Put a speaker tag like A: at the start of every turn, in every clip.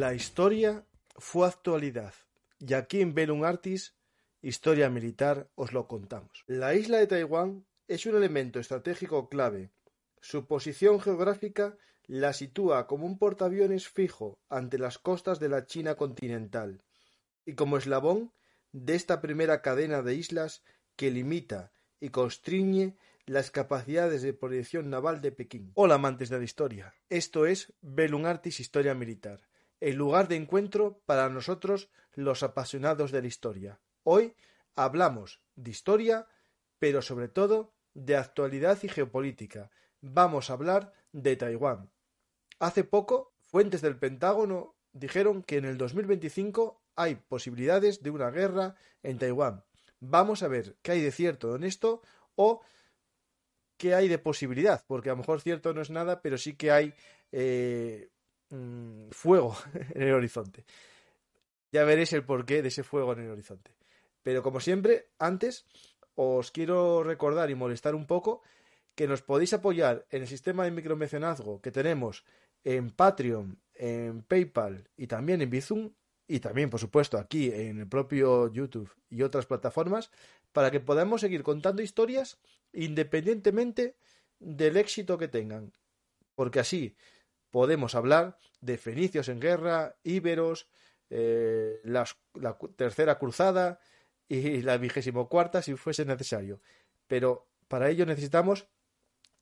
A: La historia fue actualidad y aquí en Belum Artis, Historia Militar, os lo contamos. La isla de Taiwán es un elemento estratégico clave. Su posición geográfica la sitúa como un portaaviones fijo ante las costas de la China continental y como eslabón de esta primera cadena de islas que limita y constriñe las capacidades de proyección naval de Pekín. Hola amantes de la historia, esto es Belum Artis Historia Militar el lugar de encuentro para nosotros los apasionados de la historia. Hoy hablamos de historia, pero sobre todo de actualidad y geopolítica. Vamos a hablar de Taiwán. Hace poco, fuentes del Pentágono dijeron que en el 2025 hay posibilidades de una guerra en Taiwán. Vamos a ver qué hay de cierto en esto o qué hay de posibilidad, porque a lo mejor cierto no es nada, pero sí que hay eh, Mm, fuego en el horizonte. Ya veréis el porqué de ese fuego en el horizonte. Pero como siempre, antes os quiero recordar y molestar un poco que nos podéis apoyar en el sistema de micromecenazgo que tenemos en Patreon, en PayPal y también en Bizum y también, por supuesto, aquí en el propio YouTube y otras plataformas para que podamos seguir contando historias independientemente del éxito que tengan. Porque así podemos hablar de fenicios en guerra, íberos, eh, la, tercera cruzada y la vigésimo cuarta si fuese necesario. Pero para ello necesitamos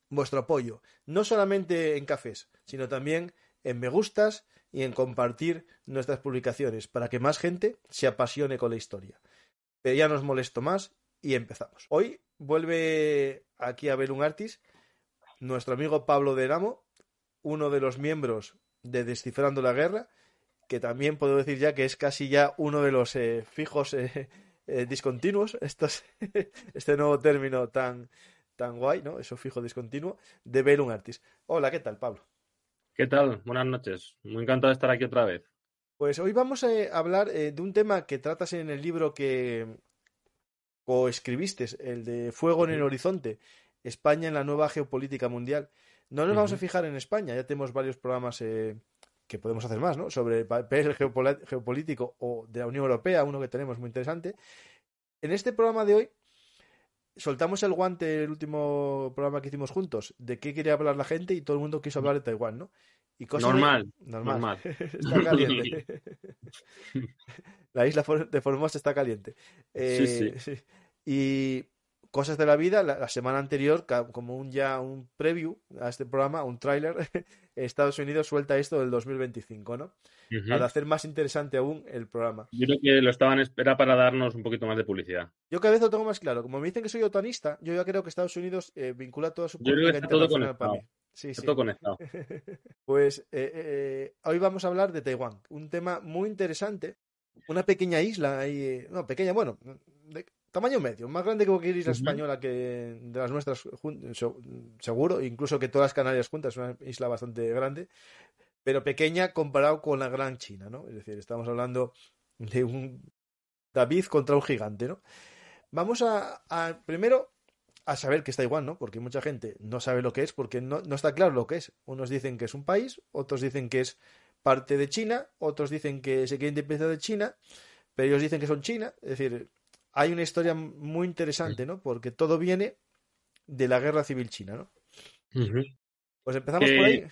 A: vuestro apoyo, no solamente en cafés, sino también en me gustas y en compartir nuestras publicaciones para que más gente se apasione con la historia. Pero ya nos molesto más y empezamos. Hoy vuelve aquí a ver un Artis nuestro amigo Pablo de Namo uno de los miembros de Descifrando la Guerra, que también puedo decir ya que es casi ya uno de los eh, fijos eh, eh, discontinuos, este nuevo término tan, tan guay, ¿no? Eso fijo discontinuo, de Belum Artis. Hola, ¿qué tal, Pablo?
B: ¿Qué tal? Buenas noches. Muy encantado de estar aquí otra vez.
A: Pues hoy vamos a hablar de un tema que tratas en el libro que coescribiste, el de Fuego en el Horizonte, España en la nueva geopolítica mundial. No nos vamos a fijar en España, ya tenemos varios programas eh, que podemos hacer más, ¿no? Sobre el papel geopolítico o de la Unión Europea, uno que tenemos muy interesante. En este programa de hoy soltamos el guante el último programa que hicimos juntos de qué quería hablar la gente y todo el mundo quiso hablar de Taiwán, ¿no?
B: Y normal,
A: normal. está caliente. la isla de Formosa está caliente. sí, sí. Eh, y cosas de la vida, la, semana anterior, como un ya un preview a este programa, un tráiler, Estados Unidos suelta esto del 2025, ¿no? Para hacer más interesante aún el programa.
B: Yo creo que lo estaban espera para darnos un poquito más de publicidad.
A: Yo cada vez lo tengo más claro. Como me dicen que soy otanista, yo ya creo que Estados Unidos eh, vincula toda su
B: política para mí. Sí, está todo conectado.
A: pues eh, eh, hoy vamos a hablar de Taiwán, un tema muy interesante. Una pequeña isla ahí, no, pequeña, bueno, tamaño medio, más grande que cualquier isla española que de las nuestras, seguro, incluso que todas las Canarias juntas, es una isla bastante grande, pero pequeña comparado con la gran China, ¿no? Es decir, estamos hablando de un David contra un gigante, ¿no? Vamos a, a primero a saber que está igual, ¿no? Porque mucha gente no sabe lo que es, porque no, no está claro lo que es. Unos dicen que es un país, otros dicen que es parte de China, otros dicen que se quiere independizar de China, pero ellos dicen que son China. Es decir, hay una historia muy interesante, ¿no? Porque todo viene de la guerra civil china, ¿no? Pues empezamos por ahí.
B: Eh,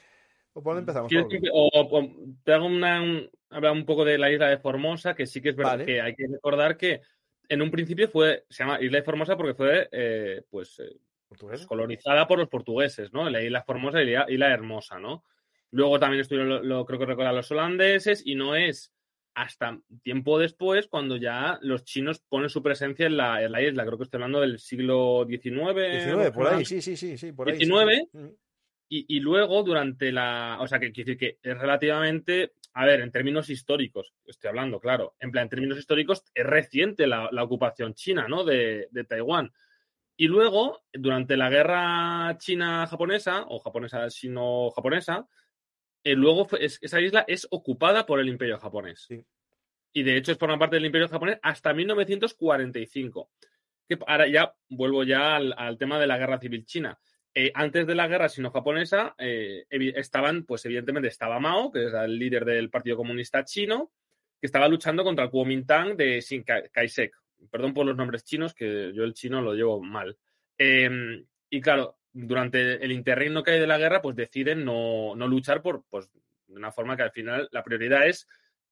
A: ¿O por dónde empezamos?
B: Que- o- o te hago una, un- hablar un poco de la isla de Formosa, que sí que es verdad
A: Vale.
B: que hay que recordar que en un principio fue, se llama Isla de Formosa porque fue eh, pues eh, colonizada por los portugueses, ¿no? La isla Formosa y la isla Hermosa, ¿no? Luego también estuvieron, lo, lo- creo que recuerdan los holandeses y no es hasta tiempo después cuando ya los chinos ponen su presencia en la, en la isla. Creo que estoy hablando del siglo XIX.
A: 19, por ahí, sí, sí, sí, sí, por ahí. sí.
B: 19.
A: Mm.
B: Y, y luego durante la... O sea, que quiere decir que es relativamente... A ver, en términos históricos, estoy hablando, claro. En plan, en términos históricos, es reciente la, la ocupación china, ¿no? De, de Taiwán. Y luego, durante la guerra china-japonesa, o japonesa-sino-japonesa, eh, luego es- esa isla es ocupada por el imperio japonés.
A: Sí.
B: Y de hecho es forma parte del imperio japonés hasta 1945. Que ahora ya vuelvo ya al, al tema de la guerra civil china. Eh, antes de la guerra sino-japonesa eh, estaban, pues evidentemente estaba Mao, que es el líder del Partido Comunista Chino, que estaba luchando contra el Kuomintang de Kai- Kai-shek. Perdón por los nombres chinos, que yo el chino lo llevo mal. Eh, y claro, durante el interregno que hay de la guerra, pues deciden no, no luchar por, pues, de una forma que al final la prioridad es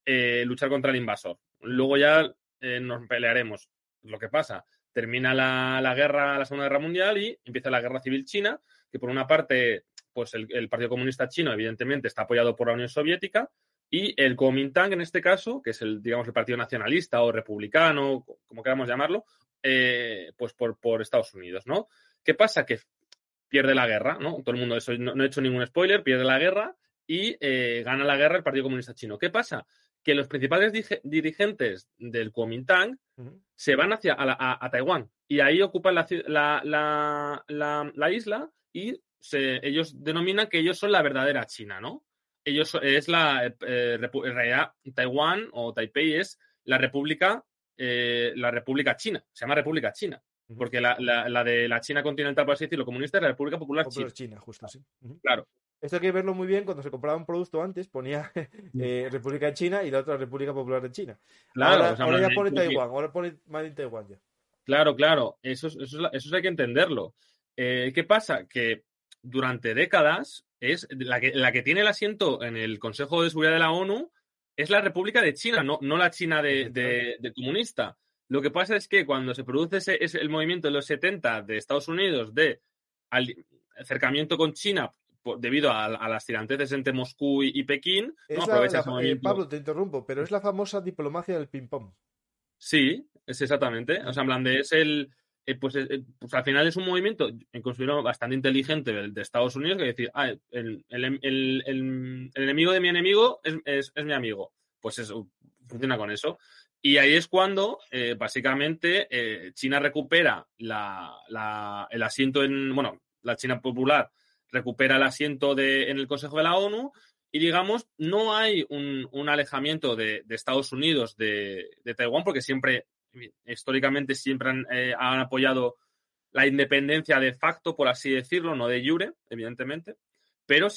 B: eh, luchar contra el invasor. Luego ya eh, nos pelearemos. Lo que pasa, termina la, la guerra, la Segunda Guerra Mundial y empieza la Guerra Civil China, que por una parte, pues el, Partido Comunista Chino, evidentemente, está apoyado por la Unión Soviética, y el Kuomintang, en este caso, que es el, digamos, el Partido Nacionalista o Republicano, como queramos llamarlo, eh, pues por, por Estados Unidos, ¿no? ¿Qué pasa? Que pierde la guerra, ¿no? Todo el mundo, eso, no, no he hecho ningún spoiler, pierde la guerra y eh, gana la guerra el Partido Comunista Chino. ¿Qué pasa? Que los principales dirigentes del Kuomintang se van hacia a, la- a- a Taiwán y ahí ocupan la, la, la- la- la isla y se- ellos denominan que ellos son la verdadera China, ¿no? Ellos es la eh, repu- en realidad Taiwán o Taipei es la república eh, la república china, se llama República China. Porque la, la- la de la China continental, por así decirlo, comunista es la República Popular China.
A: China, justo. Ujú.
B: Claro,
A: Esto hay que verlo muy bien cuando se compraba un producto antes, ponía eh, República de China y la otra República Popular de China.
B: claro.
A: ahora,
B: o sea,
A: ahora ya pone Taiwán, ahora pone Made in Taiwán ya.
B: Claro, claro, eso, es- eso, eso hay que entenderlo. Eh, ¿Qué pasa? Que durante décadas es la que, la que tiene el asiento en el Consejo de Seguridad de la ONU es la República de China, no, no la China de, de- de comunista. Lo que pasa es que cuando se produce ese, ese- el movimiento de los 70 de Estados Unidos de al- acercamiento con China por- debido a, a las tiranteces entre Moscú y, y Pekín,
A: Es
B: ¿no? aprovecha
A: la-
B: ese
A: eh. Pablo, te interrumpo, pero es la famosa diplomacia del ping-pong.
B: Sí, es exactamente. O sea, en plan de es el. eh, pues, eh, pues al final es un movimiento, eh, considero bastante inteligente del de Estados Unidos, que decir, ah, el, el- el- el- el enemigo de mi enemigo es, es- es mi amigo. Pues eso, funciona con eso. Y ahí es cuando, eh, básicamente, eh, China recupera la- el asiento en. Bueno, la China popular recupera el asiento de, en el Consejo de la ONU y digamos, no hay un, un alejamiento de, Estados Unidos de, Taiwán, porque siempre, históricamente, siempre han, eh, han apoyado la independencia de facto, por así decirlo, no de jure, evidentemente. Pero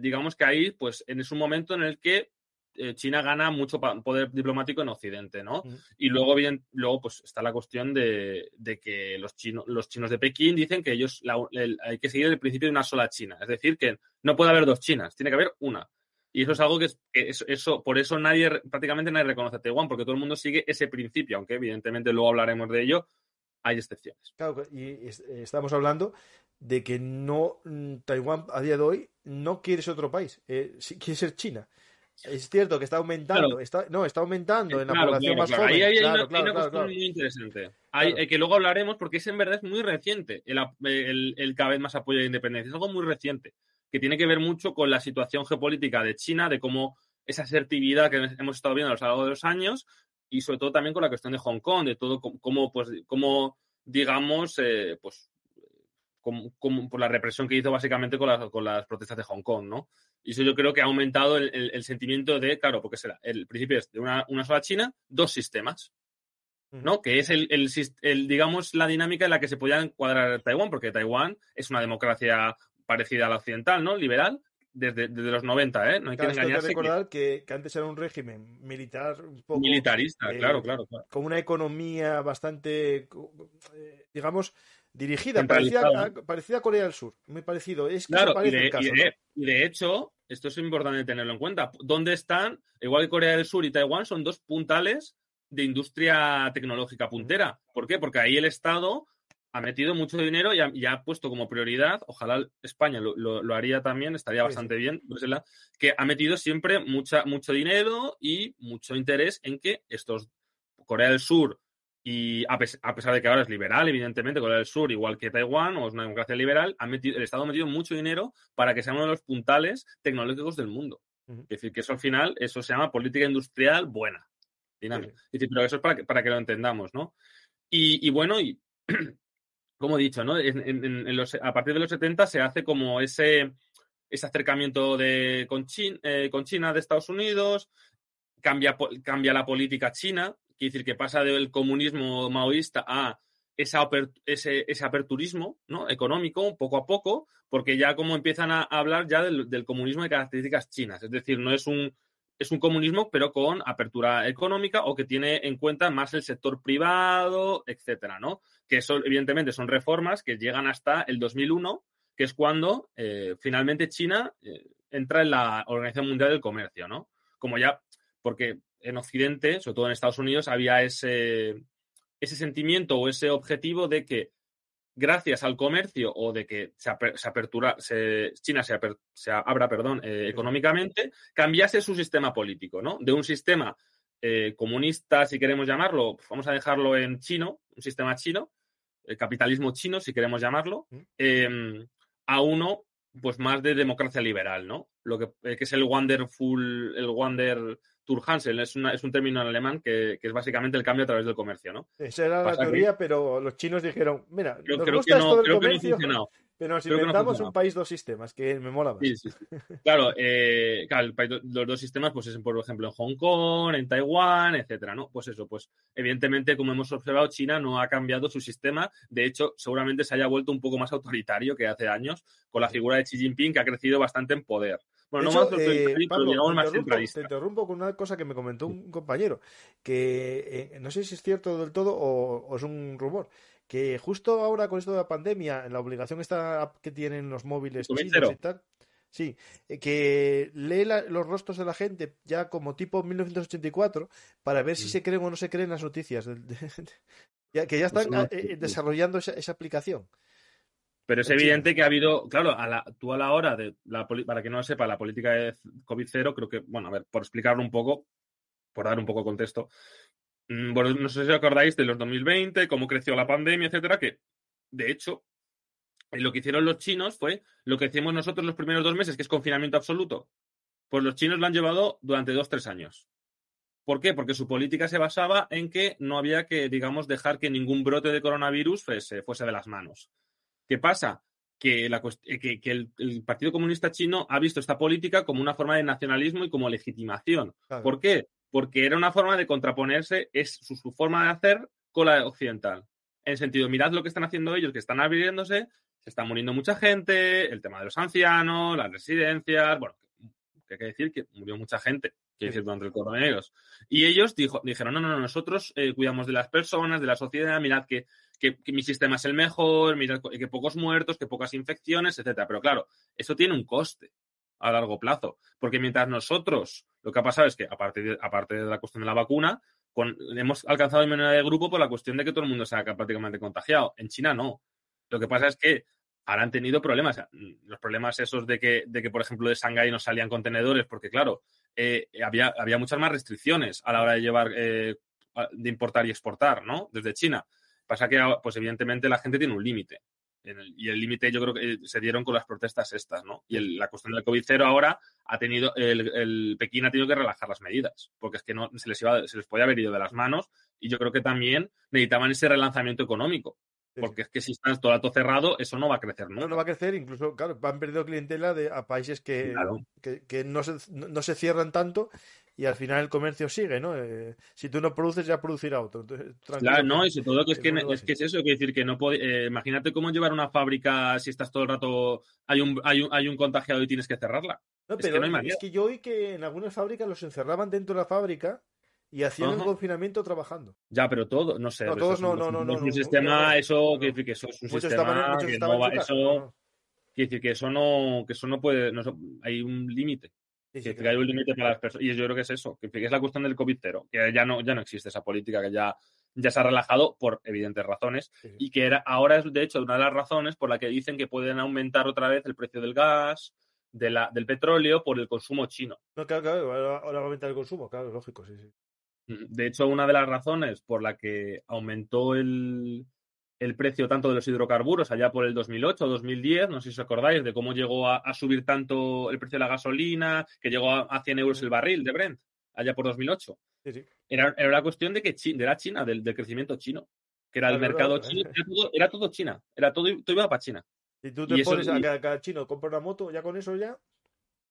B: digamos que ahí, pues, en es un momento en el que eh, China gana mucho poder diplomático en Occidente, ¿no? Y luego, bien, luego pues está la cuestión de, de que los chinos, los chinos de Pekín dicen que ellos la- el- hay que seguir el principio de una sola China. Es decir, que no puede haber dos Chinas, tiene que haber una. Y eso es algo que, es, eso, por eso nadie, prácticamente nadie reconoce a Taiwán, porque todo el mundo sigue ese principio, aunque evidentemente luego hablaremos de ello, hay excepciones.
A: Claro, y es- estamos hablando de que no mm, Taiwán a día de hoy no quiere ser otro país, eh, quiere ser China. Es cierto que está aumentando,
B: Claro.
A: está, no, está aumentando en la población
B: claro,
A: más joven.
B: Ahí hay una, hay una cuestión muy interesante. Hay- eh, que luego hablaremos porque es en verdad es muy reciente el, ap- el- el cada vez más apoyo a la independencia. Es algo muy reciente que tiene que ver mucho con la situación geopolítica de China, de cómo esa asertividad que hemos estado viendo a lo largo de los años y sobre todo también con la cuestión de Hong Kong, de todo cómo- pues, cómo digamos, eh, pues por la represión que hizo básicamente con, las protestas de Hong Kong, ¿no? Y eso yo creo que ha aumentado el, sentimiento de, claro, porque será, el principio es de una, sola China, dos sistemas, ¿no? Que es el, digamos, la dinámica en la que se podía encuadrar Taiwán, porque Taiwán es una democracia parecida a la occidental, ¿no? Liberal, desde, los 90, ¿eh? No hay que engañarse.
A: que recordar que... antes era un régimen militar un poco...
B: Militarista, eh, claro, claro, claro,
A: Con una economía bastante, eh, digamos, dirigida, parecida, a, Corea del Sur, muy parecido. Es
B: claro, y, de, hecho, esto es importante tenerlo en cuenta. ¿Dónde están? Igual que Corea del Sur y Taiwán son dos puntales de industria tecnológica puntera. ¿Por qué? Porque ahí el Estado ha metido mucho dinero y ha, puesto como prioridad, ojalá España lo, haría también, estaría bastante bien, que ha metido siempre mucha, mucho dinero y mucho interés en que estos, Corea del Sur, y a, pesar de que ahora es liberal, evidentemente, Corea del Sur, igual que Taiwán, o es una democracia liberal, ha metido, el Estado ha metido mucho dinero para que sea uno de los puntales tecnológicos del mundo. Es decir, que eso al final, eso se llama política industrial buena, dinámica. decir, pero eso es para que, para que lo entendamos, ¿no? Y, y bueno, y como he dicho, ¿no? a partir de los 70 se hace como ese, ese acercamiento de, con, eh, con China de Estados Unidos, cambia, cambia la política china, quiere decir que pasa del comunismo maoísta a esa ese, ese, aperturismo ¿no? económico poco a poco, porque ya como empiezan a hablar ya del, del, comunismo de características chinas, es decir, no es un, es un comunismo pero con apertura económica o que tiene en cuenta más el sector privado, etcétera, ¿no? que eso evidentemente son reformas que llegan hasta el 2001, que es cuando eh, finalmente China eh, entra en la Organización Mundial del Comercio, ¿no? Como ya, porque en Occidente, sobre todo en Estados Unidos, había ese, ese sentimiento o ese objetivo de que gracias al comercio o de que se, apertura, China se, se, abra perdón, eh, económicamente, cambiase su sistema político, ¿no? De un sistema comunista, si queremos llamarlo, vamos a dejarlo en chino, un sistema chino, el capitalismo chino, si queremos llamarlo, em, a uno pues más de democracia liberal, ¿no? Lo que, eh, es el Wonderful, el Wonder Hansen, es, es un término en alemán que, es básicamente el cambio a través del comercio, ¿no?
A: Esa era la teoría, pero los chinos dijeron, mira, nos creo gusta que no, esto del comercio, pero nos inventamos un país dos sistemas, que me mola más.
B: Claro, eh, los dos sistemas, pues es por ejemplo en Hong Kong, en Taiwán, etcétera, ¿no? Pues eso, pues evidentemente, como hemos observado, China no ha cambiado su sistema. De hecho, seguramente se haya vuelto un poco más autoritario que hace años, con la figura de Xi Jinping, que ha crecido bastante en poder.
A: Bueno, no más, eh, Pablo, más te interrumpo con una cosa que me comentó un compañero, que eh, no sé si es cierto del todo o es un rumor, que justo ahora con esto de la pandemia, la obligación esta que tienen los móviles chinos y tal, sí, eh, que lee los rostros de la gente ya como tipo 1984 para ver si mm. se creen o no se creen las noticias. que ya están pues eh, desarrollando esa, aplicación.
B: Pero es evidente que ha habido, claro, a la, tú a la hora de, la, para que no lo sepa, la política de COVID-0, creo que, bueno, a ver, por explicarlo un poco, por dar un poco de contexto, Mm, bueno, no sé si os acordáis de los 2020, cómo creció la pandemia, etcétera, que de hecho lo que hicieron los chinos fue lo que hicimos nosotros los primeros dos meses, que es confinamiento absoluto. Pues los chinos lo han llevado durante dos, tres años. ¿Por qué? Porque su política se basaba en que no había que, digamos, dejar que ningún brote de coronavirus fuese, fuese de las manos. ¿Qué pasa? Que, la, que, el, Partido Comunista Chino ha visto esta política como una forma de nacionalismo y como legitimación. ¿Por qué? porque era una forma de contraponerse, es su, forma de hacer con la occidental. En el sentido, mirad lo que están haciendo ellos, que están abriéndose, se está muriendo mucha gente, el tema de los ancianos, las residencias, bueno, que hay que decir que murió mucha gente, que decir, durante el coronavirus. Y ellos dijo, dijeron, no, no, no, nosotros eh, cuidamos de las personas, de la sociedad, mirad que, que, mi sistema es el mejor, mirad que pocos muertos, que pocas infecciones, etcétera. Pero claro, eso tiene un coste a largo plazo. Porque mientras nosotros, lo que ha pasado es que, aparte de, aparte de la cuestión de la vacuna, hemos alcanzado inmunidad de grupo por la cuestión de que todo el mundo se ha prácticamente contagiado. En China no. Lo que pasa es que ahora han tenido problemas. Los problemas esos de que, de que por ejemplo, de Shanghái no salían contenedores, porque claro, eh, había, había muchas más restricciones a la hora de llevar, eh, de importar y exportar, ¿no? Desde China. Pasa que, pues evidentemente, la gente tiene un límite y el límite yo creo que se dieron con las protestas estas, ¿no? Y la cuestión del COVID-0 ahora ha tenido, el, Pekín ha tenido que relajar las medidas, porque es que no se les, iba, se les podía haber ido de las manos y yo creo que también necesitaban ese relanzamiento económico. Porque es que si está todo el rato cerrado, eso no va a crecer
A: No, no va a crecer, incluso, claro, van perdiendo clientela de, a países que, que, que, no, se, no se cierran tanto y al final el comercio sigue, ¿no? Eh, si tú no produces, ya producirá otro.
B: claro, no, y sobre todo que es, que, es, que es eso, que decir que no puede, eh, imagínate cómo llevar una fábrica si estás todo el rato, hay un, hay un, hay un contagiado y tienes que cerrarla.
A: No, pero es que, es que yo oí que en algunas fábricas los encerraban dentro de la fábrica y hacían el confinamiento trabajando.
B: Ya, pero todo, no sé.
A: No, todos no, no, no. no,
B: un sistema, eso, quiere decir que eso es un sistema que no va, eso, quiere decir que eso no, que eso no puede, no, hay un límite que, hay un límite para las personas. Y yo creo que es eso, que, es la cuestión del COVID cero, que ya no, ya no existe esa política, que ya, ya se ha relajado por evidentes razones. Y que era, ahora es, de hecho, una de las razones por la que dicen que pueden aumentar otra vez el precio del gas, de la, del petróleo, por el consumo chino.
A: No, claro, claro, ahora, va a aumentar el consumo, claro, lógico, sí, sí.
B: De hecho, una de las razones por la que aumentó el, el precio tanto de los hidrocarburos allá por el 2008 o 2010, no sé si os acordáis de cómo llegó a, subir tanto el precio de la gasolina, que llegó a, 100 euros el barril de Brent, allá por 2008. Era, era la cuestión de que de la China, del, crecimiento chino, que era el mercado chino, era todo, China, era todo, todo iba para China.
A: Y tú te pones a cada, chino compra una moto, ya con eso ya.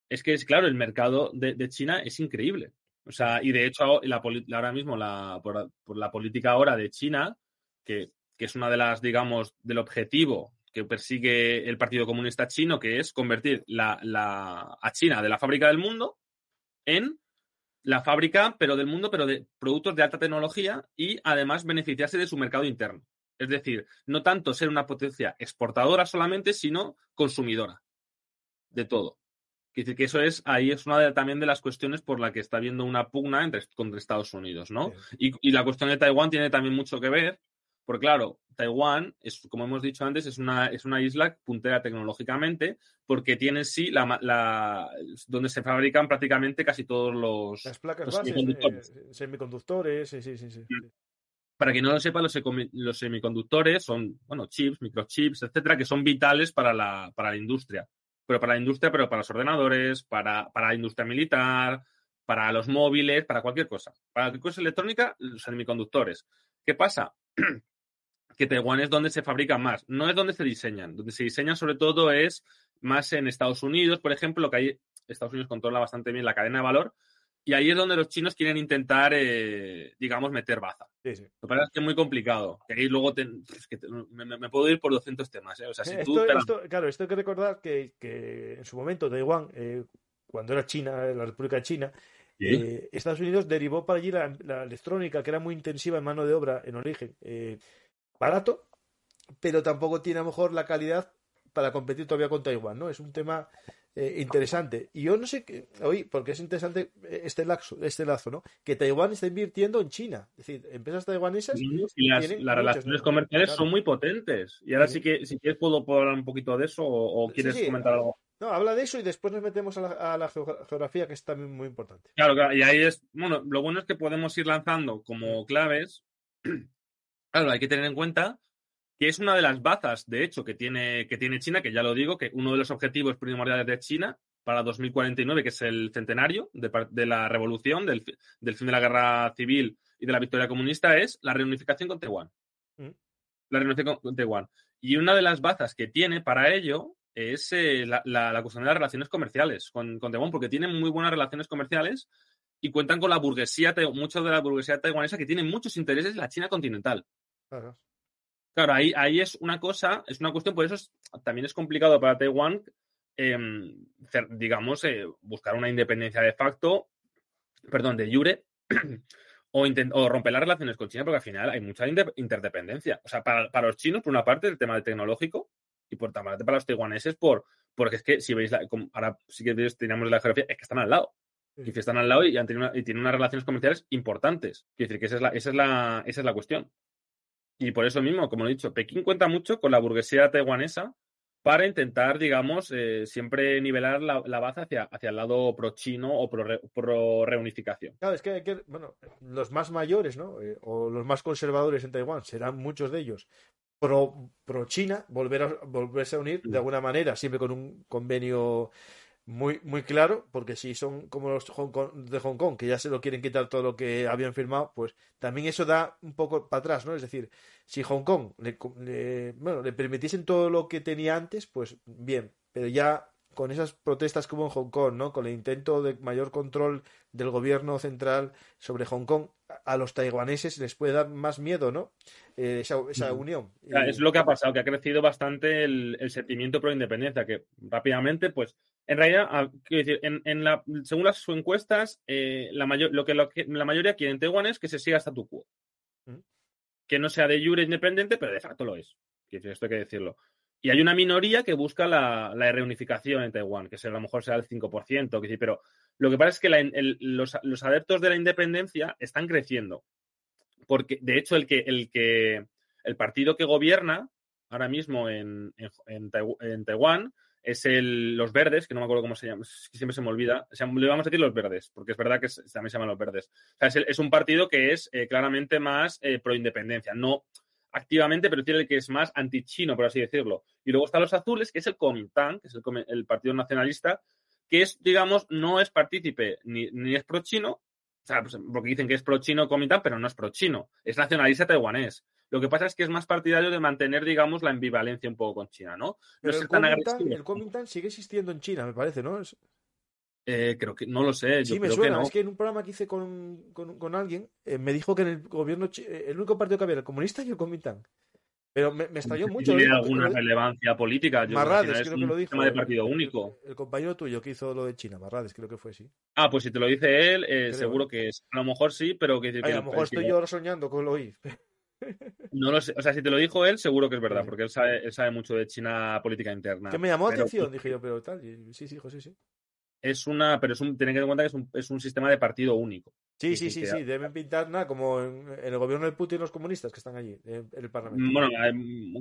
B: Es que es claro, el mercado de, China es increíble. O sea, y de hecho, la, ahora mismo, la, por, la política ahora de China, que que es una de las, digamos, del objetivo que persigue el Partido Comunista Chino, que es convertir la, a China de la fábrica del mundo en la fábrica, pero del mundo, pero de productos de alta tecnología y además beneficiarse de su mercado interno. Es decir, no tanto ser una potencia exportadora solamente, sino consumidora de todo. Quiere decir que eso es, ahí es una de, también de las cuestiones por la que está habiendo una pugna entre, contra Estados Unidos, ¿no? Y, y, la cuestión de Taiwán tiene también mucho que ver, porque claro, Taiwán, es, como hemos dicho antes, es una, es una isla puntera tecnológicamente porque tiene sí la, donde se fabrican prácticamente casi todos los,
A: Las placas semiconductores. Eh, semiconductores, sí, sí, sí,
B: mm. Para quien no lo sepa, los, los, semiconductores son, bueno, chips, microchips, etcétera, que son vitales para la, para la industria. Pero para la industria, pero para los ordenadores, para, para la industria militar, para los móviles, para cualquier cosa. Para cualquier cosa electrónica, los semiconductores. ¿Qué pasa? que Taiwán es donde se fabrican más, no es donde se diseñan. Donde se diseñan sobre todo es más en Estados Unidos, por ejemplo, que ahí Estados Unidos controla bastante bien la cadena de valor y ahí es donde los chinos quieren intentar, eh, digamos, meter baza.
A: Sí, sí.
B: Lo que pasa es que es muy complicado. Que ahí luego me, puedo ir por 200 temas. ¿eh? O sea, si tú
A: claro, esto hay que recordar que, en su momento Taiwán, eh, cuando era China, la República de China, Estados Unidos derivó para allí la, la, electrónica, que era muy intensiva en mano de obra en origen barato, pero tampoco tiene a lo mejor la calidad para competir todavía con Taiwán, ¿no? Es un tema eh, interesante. Y yo no sé qué, hoy, porque es interesante eh, este lazo, este lazo, ¿no? Que Taiwán está invirtiendo en China. Es decir, empresas taiwanesas.
B: y las, relaciones comerciales son muy potentes. Y ahora sí, que, si quieres, puedo, hablar un poquito de eso o, quieres comentar algo.
A: No, habla de eso y después nos metemos a la, geografía, que es también muy importante.
B: Claro, claro, y ahí es, bueno, lo bueno es que podemos ir lanzando como claves Claro, hay que tener en cuenta que es una de las bazas, de hecho, que tiene, que tiene China, que ya lo digo, que uno de los objetivos primordiales de China para 2049, que es el centenario de, la revolución, del, fin de la guerra civil y de la victoria comunista, es la reunificación con Taiwán. Mm. La reunificación con, Taiwán. Y una de las bazas que tiene para ello es eh, la, cuestión de las relaciones comerciales con, con Taiwán, porque tienen muy buenas relaciones comerciales y cuentan con la burguesía, mucho de la burguesía taiwanesa que tiene muchos intereses en la China continental. Claro. Ahí, ahí es una cosa, es una cuestión, por eso también es complicado para Taiwán, em, digamos, eh, buscar una independencia de facto, perdón, de jure, o, o, romper las relaciones con China, porque al final hay mucha interdependencia. O sea, para, los chinos, por una parte, el tema del tecnológico, y por otra parte, para los taiwaneses, por, porque es que si veis, ahora sí que tenemos la geografía, es que están al lado. Y están al lado y, tienen unas relaciones comerciales importantes. Quiero decir que esa es, la, esa, es la, esa es la cuestión. Y por eso mismo, como he dicho, Pekín cuenta mucho con la burguesía taiwanesa para intentar, digamos, eh, siempre nivelar la, la baza hacia, hacia el lado pro-chino o pro-reunificación.
A: claro, es que, bueno, los más mayores, ¿no? Eh, o los más conservadores en Taiwán, serán muchos de ellos pro, pro China, volver a, volverse a unir de alguna manera, siempre con un convenio muy, muy claro, porque si son como los Hong Kong- de Hong Kong, que ya se lo quieren quitar todo lo que habían firmado, pues también eso da un poco para atrás, ¿no? Es decir, si Hong Kong le, bueno, le permitiesen todo lo que tenía antes, pues bien, pero ya con esas protestas que hubo en Hong Kong, ¿no? Con el intento de mayor control del gobierno central sobre Hong Kong, a- los taiwaneses les puede dar más miedo, ¿no? Eh, esa, esa
B: Mm.
A: unión.
B: Es lo que ha pasado, que ha crecido bastante el, el sentimiento pro independencia, que rápidamente, pues, en realidad, ah, quiero decir, en, en la, según las encuestas, eh, la, mayor, lo que, lo que la mayoría quiere en Taiwán es que se siga statu quo.
A: Mm.
B: Que no sea de jure independiente, pero de facto lo es. Decir, esto hay que decirlo. Y hay una minoría que busca la, la reunificación en Taiwán, que será- a lo mejor será el 5%, quiero decir, pero lo que pasa es que la- el- los, los adeptos de la independencia están creciendo. Porque, de hecho, el que, el que el partido que gobierna ahora mismo en, en, en Taiwán es el, los verdes, que no me acuerdo cómo se llama, es que siempre se me olvida. O sea, le vamos a decir los verdes, porque es verdad que también se llaman los verdes. O sea, es, un partido que es eh, claramente más eh, pro independencia, no activamente, pero tiene el que es más antichino, por así decirlo. Y luego están los azules, que es el Kuomintang, que es el, partido nacionalista, que es, digamos, no es partícipe ni, ni es pro chino, sea, pues, porque dicen que es pro chino Kuomintang, pero no es pro chino, es nacionalista taiwanés. Lo que pasa es que es más partidario de mantener, digamos, la ambivalencia un poco con China, ¿no? No
A: el
B: tan agresivo.
A: el Kuomintang sigue existiendo en China, me parece, ¿no? Es-
B: Eh, creo que no lo sé, yo
A: Sí, me
B: creo
A: suena.
B: que no.
A: Es que en un programa que hice con, con- con alguien, eh, me dijo que en el gobierno, eh, el único partido que había era el comunista y el Kuomintang. Pero me, me estalló mucho.
B: tiene alguna
A: lo-
B: relevancia política. Yo,
A: Marrades,
B: final es
A: creo que lo dijo.
B: sistema de
A: el-
B: partido único.
A: El, compañero tuyo que hizo lo de China, Marrades, creo que fue, sí.
B: Ah, pues si te lo dice él, eh,
A: Creo,
B: seguro que es. A lo mejor sí, pero que, que
A: Ay, a lo mejor estoy yo ahora soñando con lo oí.
B: No lo sé. O sea, si te lo dijo él, seguro que es verdad, porque él sabe, él sabe mucho de China política interna.
A: Que me llamó la
B: Pero
A: atención, dije yo, pero tal. y- sí, sí, hijo, sí, sí.
B: Es una, pero es un, tener en cuenta que es un, es un sistema de partido único.
A: Sí,
B: Sí,
A: sí,
B: sí, que-
A: deben pintar nada, como en, en el gobierno del Putin y los comunistas que están allí, en, en el Parlamento.
B: Bueno,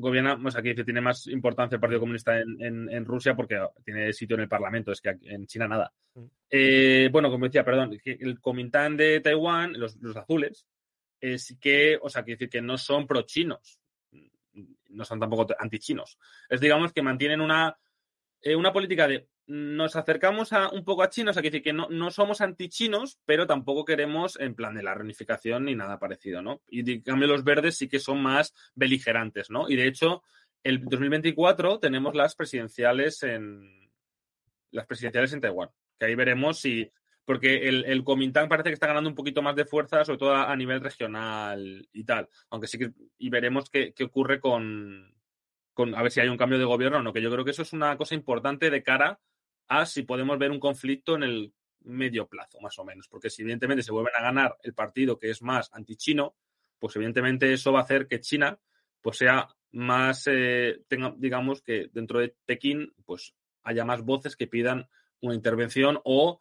B: gobierna, o sea, que dice, tiene más importancia el Partido Comunista en, en- Rusia porque tiene sitio en el Parlamento, es que en China nada.
A: Mm.
B: Eh, bueno, como decía, perdón, que el Kuomintang de Taiwán, los, los azules, eh, sí que, o sea, quiere decir que no son pro-chinos, no son tampoco antichinos. Es, digamos, que mantienen una, eh, una política de nos acercamos a, un poco a China, o sea, decir que no, no somos antichinos, pero tampoco queremos en plan de la reunificación ni nada parecido, ¿no? Y en cambio los verdes sí que son más beligerantes, ¿no? Y de hecho, el 2024 tenemos las presidenciales en las presidenciales en Taiwán, que ahí veremos si porque el, el Kuomintang parece que está ganando un poquito más de fuerza, sobre todo a, a nivel regional y tal. Aunque sí que y veremos qué, qué ocurre con, con a ver si hay un cambio de gobierno o no, que yo creo que eso es una cosa importante de cara a si podemos ver un conflicto en el medio plazo, más o menos. Porque si evidentemente se vuelven a ganar el partido que es más antichino, pues evidentemente eso va a hacer que China pues sea más, eh, tenga, digamos que dentro de Pekín pues haya más voces que pidan una intervención o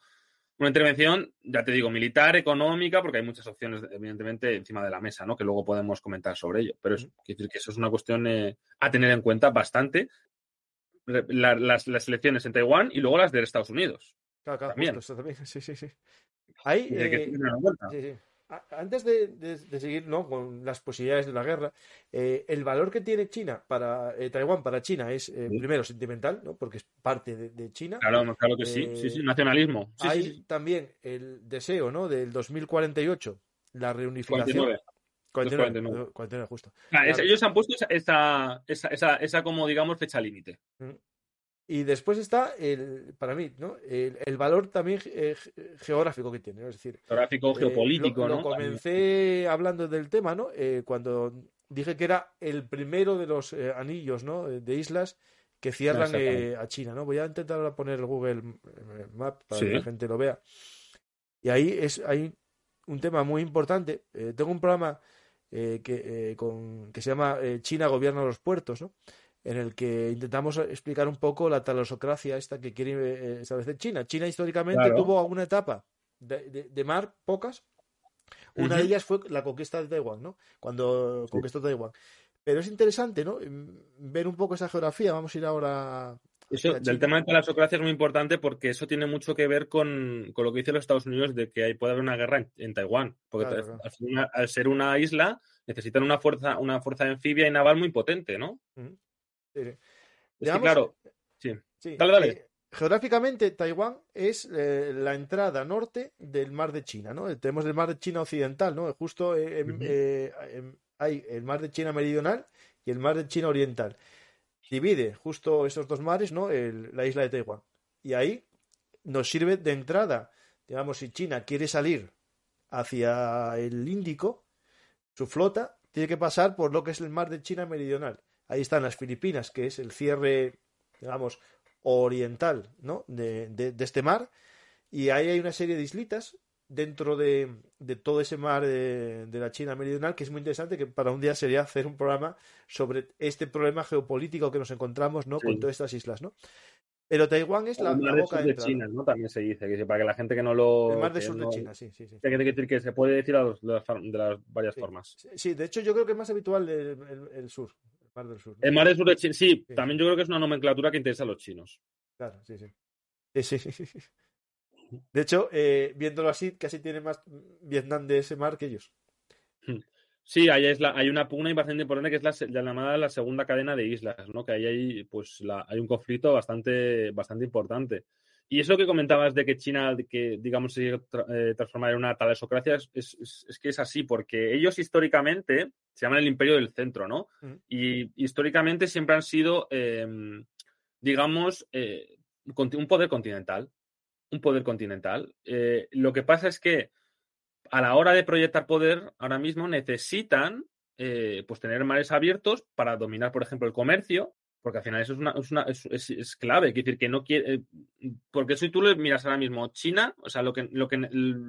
B: una intervención, ya te digo, militar, económica, porque hay muchas opciones, evidentemente, encima de la mesa, ¿no? Que luego podemos comentar sobre ello. Pero es decir que eso es una cuestión eh, a tener en cuenta bastante. La- las, las elecciones en Taiwán y luego las de Estados Unidos.
A: Claro, claro,
B: También.
A: justo, también, sí, sí, sí. Ahí, eh, sí, sí. Antes de, de- de seguir ¿no? con las posibilidades de la guerra, eh, el valor que tiene China para eh, Taiwán para China es eh, primero sentimental, ¿no? porque es parte de, de China.
B: Claro, claro que sí. Sí, sí, nacionalismo.
A: Hay también el deseo ¿no? del 2048, la reunificación.
B: 49.
A: 49,
B: 49.
A: 49, justo.
B: Es- ellos han puesto esa, esa, esa, esa, esa como, digamos, fecha límite.
A: Y después está, el, para mí, ¿no? el, el valor también eh, ge- geográfico que tiene. ¿no? Es decir,
B: Geográfico,
A: Eh,
B: geopolítico,
A: lo, lo
B: ¿no?
A: comencé hablando del tema, ¿no? Eh, cuando dije que era el primero de los anillos, ¿no? De islas que cierran a China, ¿no? Voy a intentar ahora poner el Google Map para
B: Sí.
A: que la gente lo vea. Y ahí es hay un tema muy importante. Tengo un programa eh, que, eh, con, que se llama eh, China gobierna los puertos, ¿no? En el que intentamos explicar un poco la talosocracia esta que quiere establecer China. China históricamente
B: Claro.
A: tuvo una etapa de, de- de mar, pocas. Una de ellas fue la conquista de Taiwán, ¿no? Cuando conquistó Taiwán. Pero es interesante, ¿no? Mm, Ver un poco esa geografía. Vamos a ir ahora.
B: Eso, del tema de la sociocracia es muy importante porque eso tiene mucho que ver con, con lo que dicen los Estados Unidos de que ahí puede haber una guerra en, en Taiwán. Porque
A: Claro,
B: ta-
A: claro.
B: Al, ser una, al ser una isla necesitan una fuerza, una fuerza anfibia y naval muy potente, ¿no?
A: Sí, sí.
B: Es que,
A: Veamos-
B: claro, sí.
A: Sí,
B: Dale, dale.
A: eh, geográficamente, Taiwán es eh, la entrada norte del mar de China, ¿no? Tenemos el mar de China occidental, ¿no? Justo eh, eh, en- hay el mar de China meridional y el mar de China oriental. Divide justo esos dos mares, ¿no? El- la isla de Taiwán. Y ahí nos sirve de entrada. Digamos, si China quiere salir hacia el Índico, su flota tiene que pasar por lo que es el mar de China meridional. Ahí están las Filipinas, que es el cierre, digamos, oriental, ¿no? De, de- de este mar. Y ahí hay una serie de islitas dentro de, de todo ese mar de, de la China meridional que es muy interesante, que para un día sería hacer un programa sobre este problema geopolítico que nos encontramos, ¿no? Con
B: Sí.
A: todas estas islas, ¿no? Pero Taiwán es la,
B: el
A: la
B: mar del
A: boca
B: sur
A: de
B: de
A: entrada.
B: China, ¿no? También se dice, que para que la gente que no lo...
A: El mar del sur de
B: no-
A: China, sí, sí, sí.
B: hay que decir que se puede decir a los- de, las, de las varias
A: Sí.
B: formas.
A: Sí, Sí, de hecho yo creo que es más habitual el, el- el sur, el mar del sur. ¿no?
B: El mar del sur de China, sí,
A: Sí.
B: también yo creo que es una nomenclatura que interesa a los chinos.
A: Claro, sí, sí. Sí, sí. De hecho, eh, viéndolo así, casi tiene más Vietnam de ese mar que ellos.
B: Sí, ahí es la, hay una pugna bastante importante que es la, la llamada la segunda cadena de islas, ¿no? Que ahí hay, pues, la- hay un conflicto bastante, bastante importante. Y eso que comentabas de que China, que digamos, se eh, transformar en una talesocracia, es, es- es- que es así, porque ellos históricamente se llaman el imperio del centro, ¿no?
A: Ujú.
B: Y históricamente siempre han sido, eh, digamos, eh, un poder continental. Un poder continental. Eh, lo que pasa es que a la hora de proyectar poder, ahora mismo necesitan eh, pues tener mares abiertos para dominar, por ejemplo, el comercio, porque al final eso es, una, es, una- es- es- es clave. Es decir, que no quiere. eh, porque si tú le miras ahora mismo China, o sea, lo que, lo que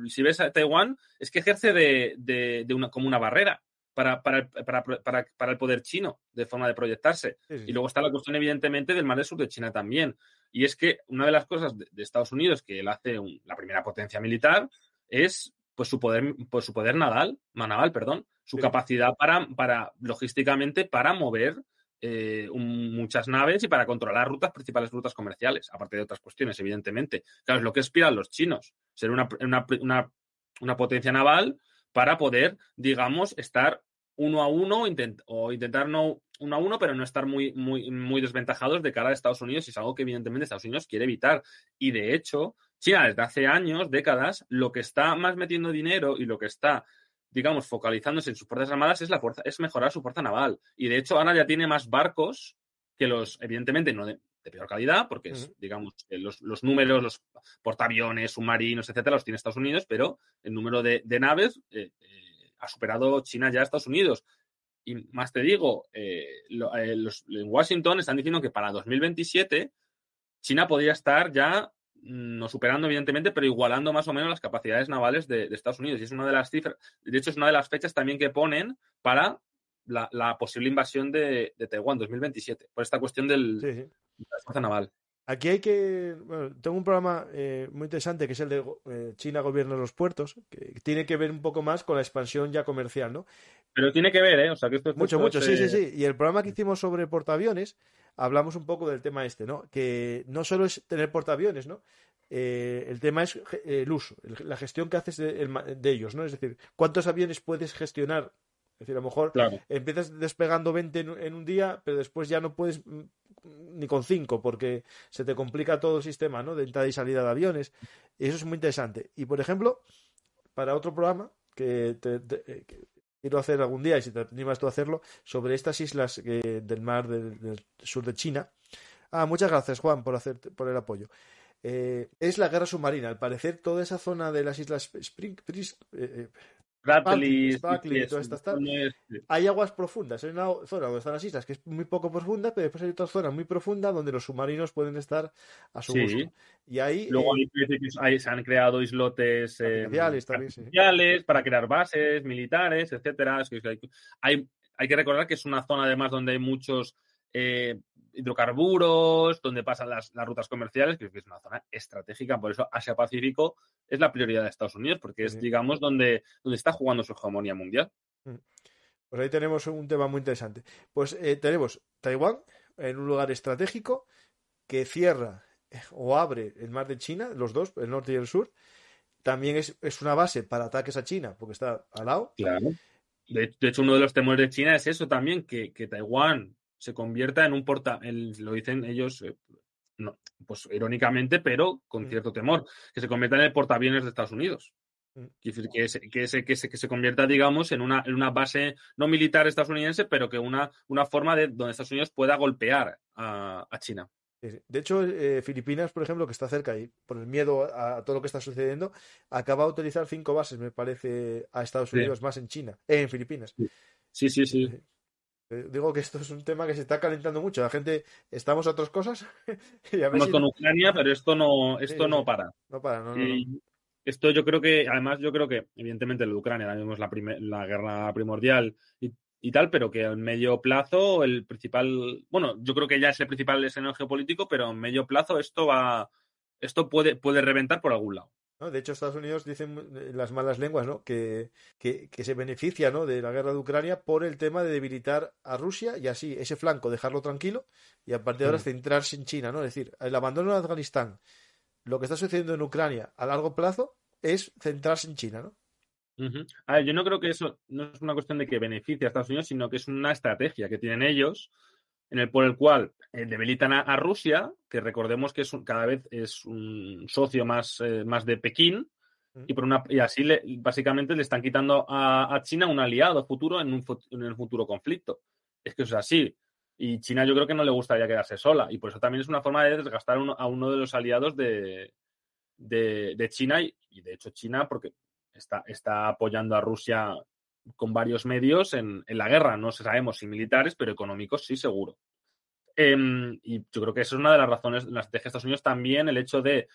B: si ves a Taiwán, es que ejerce de, de- de una, como una barrera para, para, el- para, para- para el poder chino, de forma de proyectarse.
A: Sí, sí.
B: Y luego está la cuestión, evidentemente, del mar del sur de China también. Y es que una de las cosas de, de Estados Unidos que él hace un- la primera potencia militar es pues su poder, pues su poder naval, naval, perdón, su
A: Sí.
B: capacidad para, para logísticamente para mover eh, un- muchas naves y para controlar rutas, principales rutas comerciales, aparte de otras cuestiones, evidentemente. Claro, es lo que aspiran los chinos, ser una, una, una, una potencia naval para poder, digamos, estar uno a uno intent- o intentar no uno a uno, pero no estar muy, muy, muy desventajados de cara a Estados Unidos y es algo que evidentemente Estados Unidos quiere evitar. Y de hecho, China desde hace años, décadas, lo que está más metiendo dinero y lo que está, digamos, focalizándose en sus fuerzas armadas es la fuerza, es mejorar su fuerza naval. Y de hecho, ahora ya tiene más barcos que los, evidentemente, no de, de peor calidad, porque es, digamos, los, los números, los portaaviones, submarinos, etcétera, los tiene Estados Unidos, pero el número de, de naves eh, eh, ha superado China ya a Estados Unidos. Y más te digo, eh, lo- eh, los- en Washington están diciendo que para 2027 China podría estar ya mm, no superando, evidentemente, pero igualando más o menos las capacidades navales de, de Estados Unidos. Y es una de las cifras, de hecho, es una de las fechas también que ponen para la, la posible invasión de, de Taiwán 2027, por esta cuestión del,
A: Sí, sí.
B: de la fuerza naval.
A: Aquí hay que. Bueno, tengo un programa eh, muy interesante que es el de eh, China gobierna los puertos, que tiene que ver un poco más con la expansión ya comercial, ¿no?
B: Pero tiene que ver, ¿eh? O sea, que esto, esto-
A: Mucho, mucho,
B: es,
A: sí, sí,
B: eh,
A: sí. Y el programa que hicimos sobre portaaviones, hablamos un poco del tema este, ¿no? Que no solo es tener portaaviones, ¿no? Eh, el tema es el uso, la gestión que haces de, ellos, ¿no? Es decir, ¿cuántos aviones puedes gestionar? Es decir, a lo mejor
B: Claro.
A: empiezas despegando 20 en, un- en un día, pero después ya no puedes mm, ni con 5 porque se te complica todo el sistema, ¿no? De entrada y salida de aviones. Y eso es muy interesante. Y, por ejemplo, para otro programa que, te- eh, quiero hacer algún día, y si te animas tú a hacerlo, sobre estas islas que- del mar del, sur de China. Ah, muchas gracias, Juan, por, hacer, por el apoyo. Eh, es la guerra submarina. Al parecer, toda esa zona de las islas Spring, eh, eh,
B: Bradley,
A: Sparkly y
B: sí,
A: todas estas tal.
B: no es-
A: hay aguas profundas. Hay una zona donde están las islas que es muy poco profunda, pero después hay otra zona muy profunda donde los submarinos pueden estar a su
B: Sí.
A: gusto. Y ahí
B: Luego
A: eh,
B: hay se han creado islotes eh,
A: Artificiales sí.
B: para crear bases militares, etcétera. Es que hay, hay, hay que recordar que es una zona además donde hay muchos eh, hidrocarburos, donde pasan las, las rutas comerciales, que es una zona estratégica. Por eso Asia-Pacífico es la prioridad de Estados Unidos, porque es, digamos, donde, donde está jugando su hegemonía mundial.
A: pues ahí tenemos un tema muy interesante. Pues eh, tenemos Taiwán en un lugar estratégico que cierra eh, o abre el mar de China, los dos, el norte y el sur. También es, es una base para ataques a China, porque está al lado.
B: Claro. De, de hecho, uno de los temores de China es eso también, que, que Taiwán se convierta en un porta, el- lo dicen ellos, eh, no, pues irónicamente, pero con
A: Mm.
B: cierto temor, que se convierta en el portaaviones de Estados Unidos.
A: Mm.
B: Decir, que se, que, se, que, se, que se convierta, digamos, en una, en una base no militar estadounidense, pero que una, una forma de donde Estados Unidos pueda golpear a, a China.
A: De hecho, eh, Filipinas, por ejemplo, que está cerca y por el miedo a, a todo lo que está sucediendo, acaba de utilizar cinco bases, me parece, a Estados
B: Sí.
A: Unidos más en China, eh, en Filipinas.
B: Sí, sí, sí.
A: Digo que esto es un tema que se está calentando mucho. La gente, estamos a otras cosas y a ver
B: Estamos
A: si
B: con Ucrania, pero esto no, esto
A: Sí,
B: no para.
A: no para, no, no, no.
B: Y esto yo creo que, además, yo creo que, evidentemente, lo de Ucrania ahora mismo es la, primer- la guerra primordial y, y tal, pero que en medio plazo el principal, bueno, yo creo que ya es el principal escenario geopolítico, pero en medio plazo esto va, esto puede, puede reventar por algún lado.
A: ¿No? De hecho, Estados Unidos dicen eh, las malas lenguas, ¿no? Que, que, que se beneficia, ¿no? de la guerra de Ucrania por el tema de debilitar a Rusia y así ese flanco dejarlo tranquilo y a partir de ahora
B: Mm.
A: centrarse en China, ¿no? Es decir, el abandono de Afganistán, lo que está sucediendo en Ucrania a largo plazo es centrarse en China, ¿no?
B: A ver, yo no creo que eso no es una cuestión de que beneficie a Estados Unidos, sino que es una estrategia que tienen ellos en el por el cual eh, debilitan a, a Rusia, que recordemos que es un- cada vez es un socio más, eh, más de Pekín, y, por una, y así le- básicamente le están quitando a, a China un aliado futuro en un, en el futuro conflicto. Es que eso es así. Y China yo creo que no le gustaría quedarse sola. Y por eso también es una forma de desgastar uno- a uno de los aliados de, de, de China. Y, y de hecho China, porque está, está apoyando a Rusia con varios medios en, en la guerra. No sabemos si militares, pero económicos sí, seguro. Em, y yo creo que esa es una de las razones la estrategia de Estados Unidos también, el hecho de,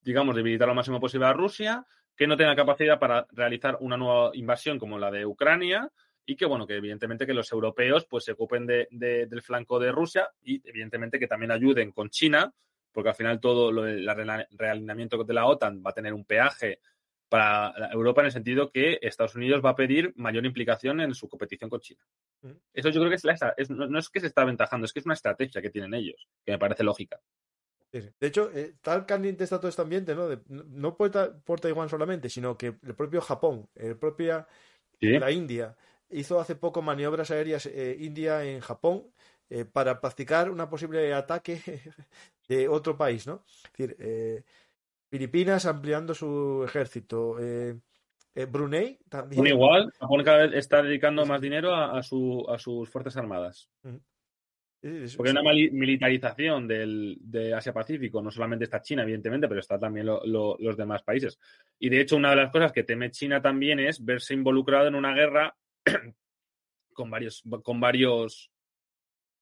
B: digamos, debilitar lo máximo posible a Rusia, que no tenga capacidad para realizar una nueva invasión como la de Ucrania y que, bueno, que evidentemente que los europeos pues se ocupen de, del flanco de Rusia y evidentemente que también ayuden con China, porque al final todo lo, el realineamiento de la OTAN va a tener un peaje para Europa en el sentido que Estados Unidos va a pedir mayor implicación en su competición con China.
A: Mm.
B: Eso yo creo que es, la, es no, no, es que se está aventajando, es que es una estrategia que tienen ellos, que me parece lógica.
A: Sí, sí. De hecho, eh, tal caliente está todo este ambiente, ¿no? De, no por, ta, por, Taiwán solamente, sino que el propio Japón, el propia
B: ¿Sí?
A: la India, hizo hace poco maniobras aéreas eh, India en Japón eh, para practicar una posible ataque de otro país, ¿no? Es decir, eh, Filipinas ampliando su ejército. Eh, eh, Brunei también.
B: Bueno, igual, Japón cada vez está dedicando más dinero a, a, su, a sus fuerzas armadas.
A: Sí,
B: Porque hay una militarización del, de Asia-Pacífico, no solamente está China, evidentemente, pero está también lo, lo, los demás países. Y de hecho, una de las cosas que teme China también es verse involucrado en una guerra con varios, con varios,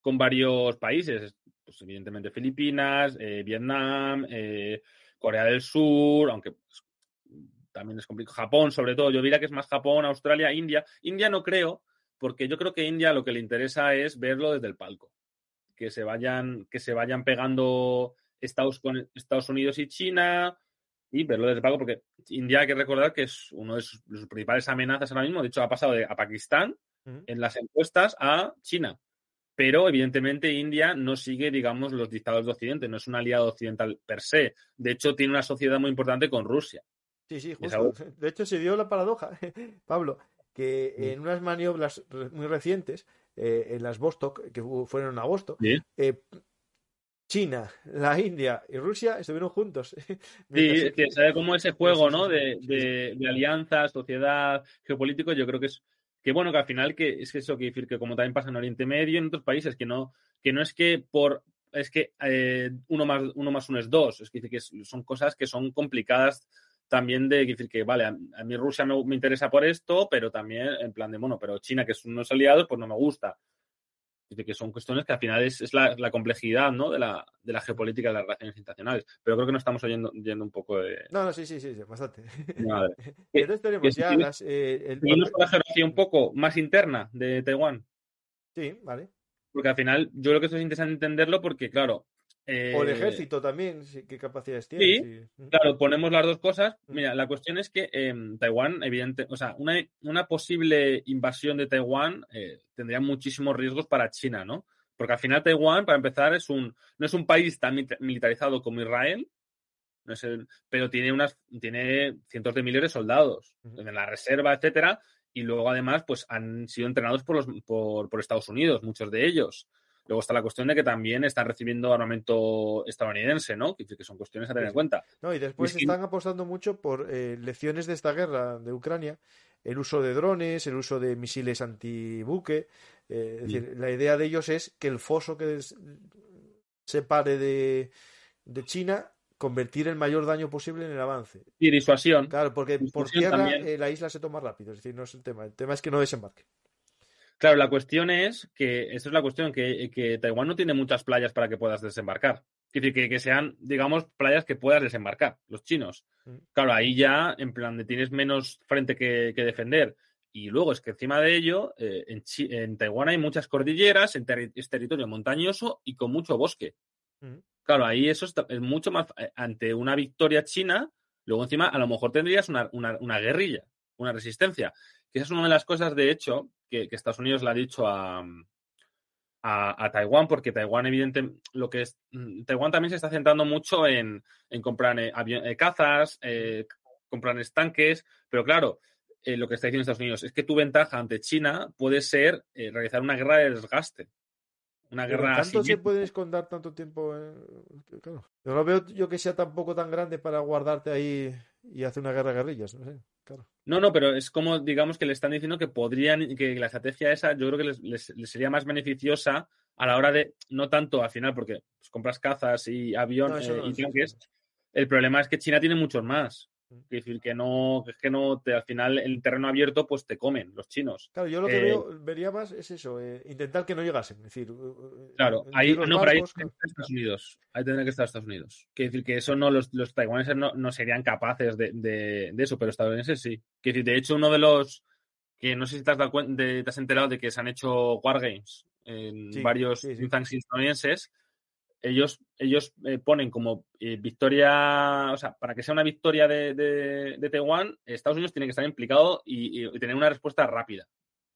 B: con varios países. Pues evidentemente Filipinas, eh, Vietnam, eh, Corea del Sur, aunque pues, también es complicado. Japón, sobre todo. Yo diría que es más Japón, Australia, India. India no creo, porque yo creo que India lo que le interesa es verlo desde el palco. Que se vayan, que se vayan pegando Estados, con Estados Unidos y China y verlo desde el palco, porque India hay que recordar que es uno de sus, sus principales amenazas ahora mismo. De hecho, ha pasado de, a Pakistán en las encuestas a China. Pero evidentemente India no sigue, digamos, los dictados de Occidente, no es un aliado occidental per se. De hecho, tiene una sociedad muy importante con Rusia.
A: Sí, sí, justo. De hecho, se dio la paradoja, Pablo, que en unas maniobras muy recientes, eh, en las Vostok, que fueron en agosto,
B: ¿Sí?
A: eh, China, la India y Rusia estuvieron juntos.
B: Sí, que sabe cómo ese juego, ¿no? De, de, de alianzas, sociedad, geopolítico, yo creo que es que bueno, que al final que es que eso quiere decir que como también pasa en Oriente Medio y en otros países, que no, que no es que por es que eh, uno más uno más uno es dos, es decir, que son cosas que son complicadas también de decir que, vale, a, a mí Rusia me, me, interesa por esto, pero también en plan de, bueno, pero China, que son unos aliados, pues no me gusta. Dice que son cuestiones que al final es, es la, la, complejidad ¿no? de, la, de la geopolítica de las relaciones internacionales. Pero creo que nos estamos oyendo yendo un poco de.
A: No, no, sí, sí, sí, sí bastante.
B: Madre.
A: Entonces tenemos ya
B: si
A: las. Eh, el...
B: La geografía un poco más interna de Taiwán.
A: Sí, vale.
B: Porque al final, yo creo que esto es interesante entenderlo porque, claro.
A: Eh... O el ejército también, qué capacidades tiene.
B: Sí,
A: sí,
B: claro, ponemos las dos cosas.
A: Mm.
B: Mira, la cuestión es que eh, Taiwán, evidente, o sea, una, una, posible invasión de Taiwán eh, tendría muchísimos riesgos para China, ¿no? Porque al final Taiwán, para empezar, es un, no es un país tan militarizado como Israel, no es el, pero tiene unas, tiene cientos de miles de soldados uh -huh. en la reserva, etcétera, y luego además, pues han sido entrenados por los, por, por Estados Unidos, muchos de ellos. Luego está la cuestión de que también están recibiendo armamento estadounidense, ¿no? Que, son cuestiones a tener en cuenta.
A: No, y después están apostando mucho por eh, lecciones de esta guerra de Ucrania, el uso de drones, el uso de misiles antibuque. Eh, es decir, la idea de ellos es que el foso que separe de, de China convertir el mayor daño posible en el avance.
B: Y disuasión.
A: Claro, porque por tierra eh, la isla se toma rápido, es decir, no es el tema. El tema es que no desembarque.
B: Claro, la cuestión es que, esta es la cuestión, que, Taiwán no tiene muchas playas para que puedas desembarcar. Es decir, que, sean, digamos, playas que puedas desembarcar, los chinos. Mm. Claro, ahí ya, en plan, de tienes menos frente que, defender. Y luego es que encima de ello, eh, en, Taiwán hay muchas cordilleras, es territorio montañoso y con mucho bosque. Mm. Claro, ahí eso es, mucho más. Eh, ante una victoria china, luego encima a lo mejor tendrías una, una guerrilla, una resistencia. Que esa es una de las cosas, de hecho, que, Estados Unidos le ha dicho a, a, Taiwán, porque Taiwán, evidentemente, lo que es. Mm, Taiwán también se está centrando mucho en, comprar eh, eh, cazas, eh, comprar estanques, pero claro, lo que está diciendo Estados Unidos es que tu ventaja ante China puede ser realizar una guerra de desgaste. Una guerra
A: ¿Tanto se puede esconder tanto tiempo? Claro. Yo no veo yo que sea tampoco tan grande para guardarte ahí y hacer una guerra de guerrillas. No sé.
B: No, no, pero es como, digamos, que le están diciendo que podrían, que la estrategia esa, yo creo que les, sería más beneficiosa a la hora de, no tanto al final, porque pues, compras cazas y aviones eh, y tanques. El problema es que China tiene muchos más. Es decir, que no, es que no, te, al final el terreno abierto, pues te comen los chinos.
A: Claro, yo lo que eh, veo, vería más es eso, eh, intentar que no llegasen. Es decir,
B: claro, ahí, no, pero ahí Estados Unidos. Ahí tendría que estar Estados Unidos. Quiere decir que eso no, los, los taiwaneses no, no serían capaces de, de, eso, pero estadounidenses sí. Quiere decir, de hecho, uno de los que no sé si te has, dado cuenta, te has enterado de que se han hecho wargames en varios sí, estadounidenses ellos, ellos eh, ponen como eh, victoria, o sea, para que sea una victoria de, de, Taiwán, Estados Unidos tiene que estar implicado y, tener una respuesta rápida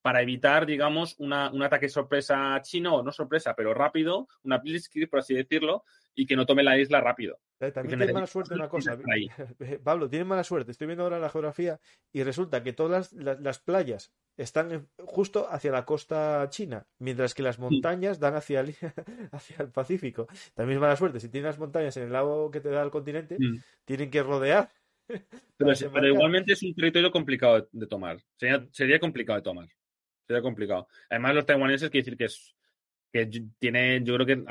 B: para evitar, digamos, una, un ataque sorpresa chino, no sorpresa, pero rápido, una blitzkrieg, por así decirlo, y que no tome la isla rápido.
A: Eh, también tiene mala suerte una cosa. Pablo, tiene mala suerte. Estoy viendo ahora la geografía y resulta que todas las, playas están justo hacia la costa china, mientras que las montañas dan hacia el, hacia el Pacífico. También es mala suerte. Si tienes las montañas en el lado que te da el continente, mm. tienen que rodear.
B: Pero, igualmente es un territorio complicado de, tomar. Sería, sería complicado de tomar. Sería complicado. Además, los taiwaneses quiere decir que es que tiene, yo creo que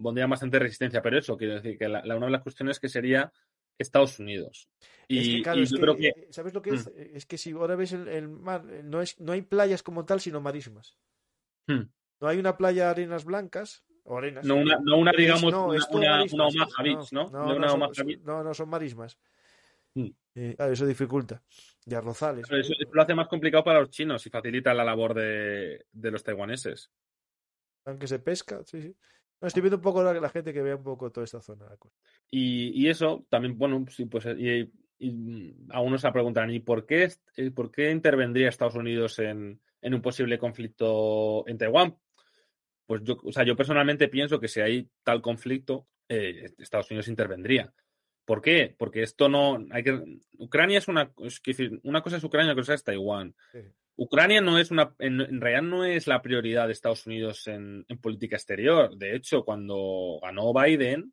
B: pondría bastante resistencia, pero eso, quiero decir que la, una de las cuestiones que sería Estados Unidos. Y, yo creo que... Eh,
A: ¿Sabes lo que es? Mm. Es que si ahora ves el, mar, eh, no, es, no hay playas como tal, sino marismas. Hmm. No hay una playa de arenas blancas, o arenas.
B: No una, no una digamos, una, una, una, Omaha Beach, ¿no?
A: No, no, son, no, no, son marismas. Hmm. Eh, eso dificulta. Y arrozales.
B: Eso, eso, lo hace más complicado para los chinos y facilita la labor de, de los taiwaneses
A: aunque se pesca, sí, sí. estoy viendo un poco la, la, gente que vea un poco toda esta zona.
B: Y, eso también, bueno, sí, pues y, a uno se preguntarán, ¿y por qué, eh, por qué intervendría Estados Unidos en, un posible conflicto en Taiwán? Pues yo, o sea, yo personalmente pienso que si hay tal conflicto, eh, Estados Unidos intervendría. ¿Por qué? Porque esto no hay que Ucrania es una es decir, una cosa es Ucrania, otra cosa es Taiwán. Ucrania no es una, en, realidad no es la prioridad de Estados Unidos en, política exterior. De hecho, cuando ganó Biden,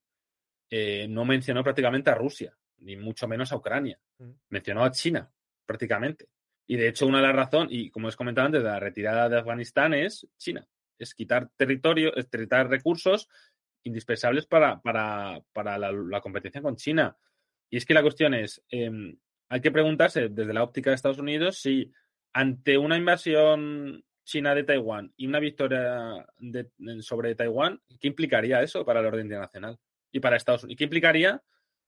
B: eh, no mencionó prácticamente a Rusia, ni mucho menos a Ucrania. Mm. Mencionó a China, prácticamente. Y de hecho, una de las razones, y como os comentado antes, de la retirada de Afganistán es China. Es quitar territorio, es quitar recursos indispensables para, para, para la, competencia con China. Y es que la cuestión es, em, hay que preguntarse desde la óptica de Estados Unidos si ante una invasión china de Taiwán y una victoria sobre Taiwán, ¿qué implicaría eso para el orden internacional? Y para Estados Unidos. ¿Y qué implicaría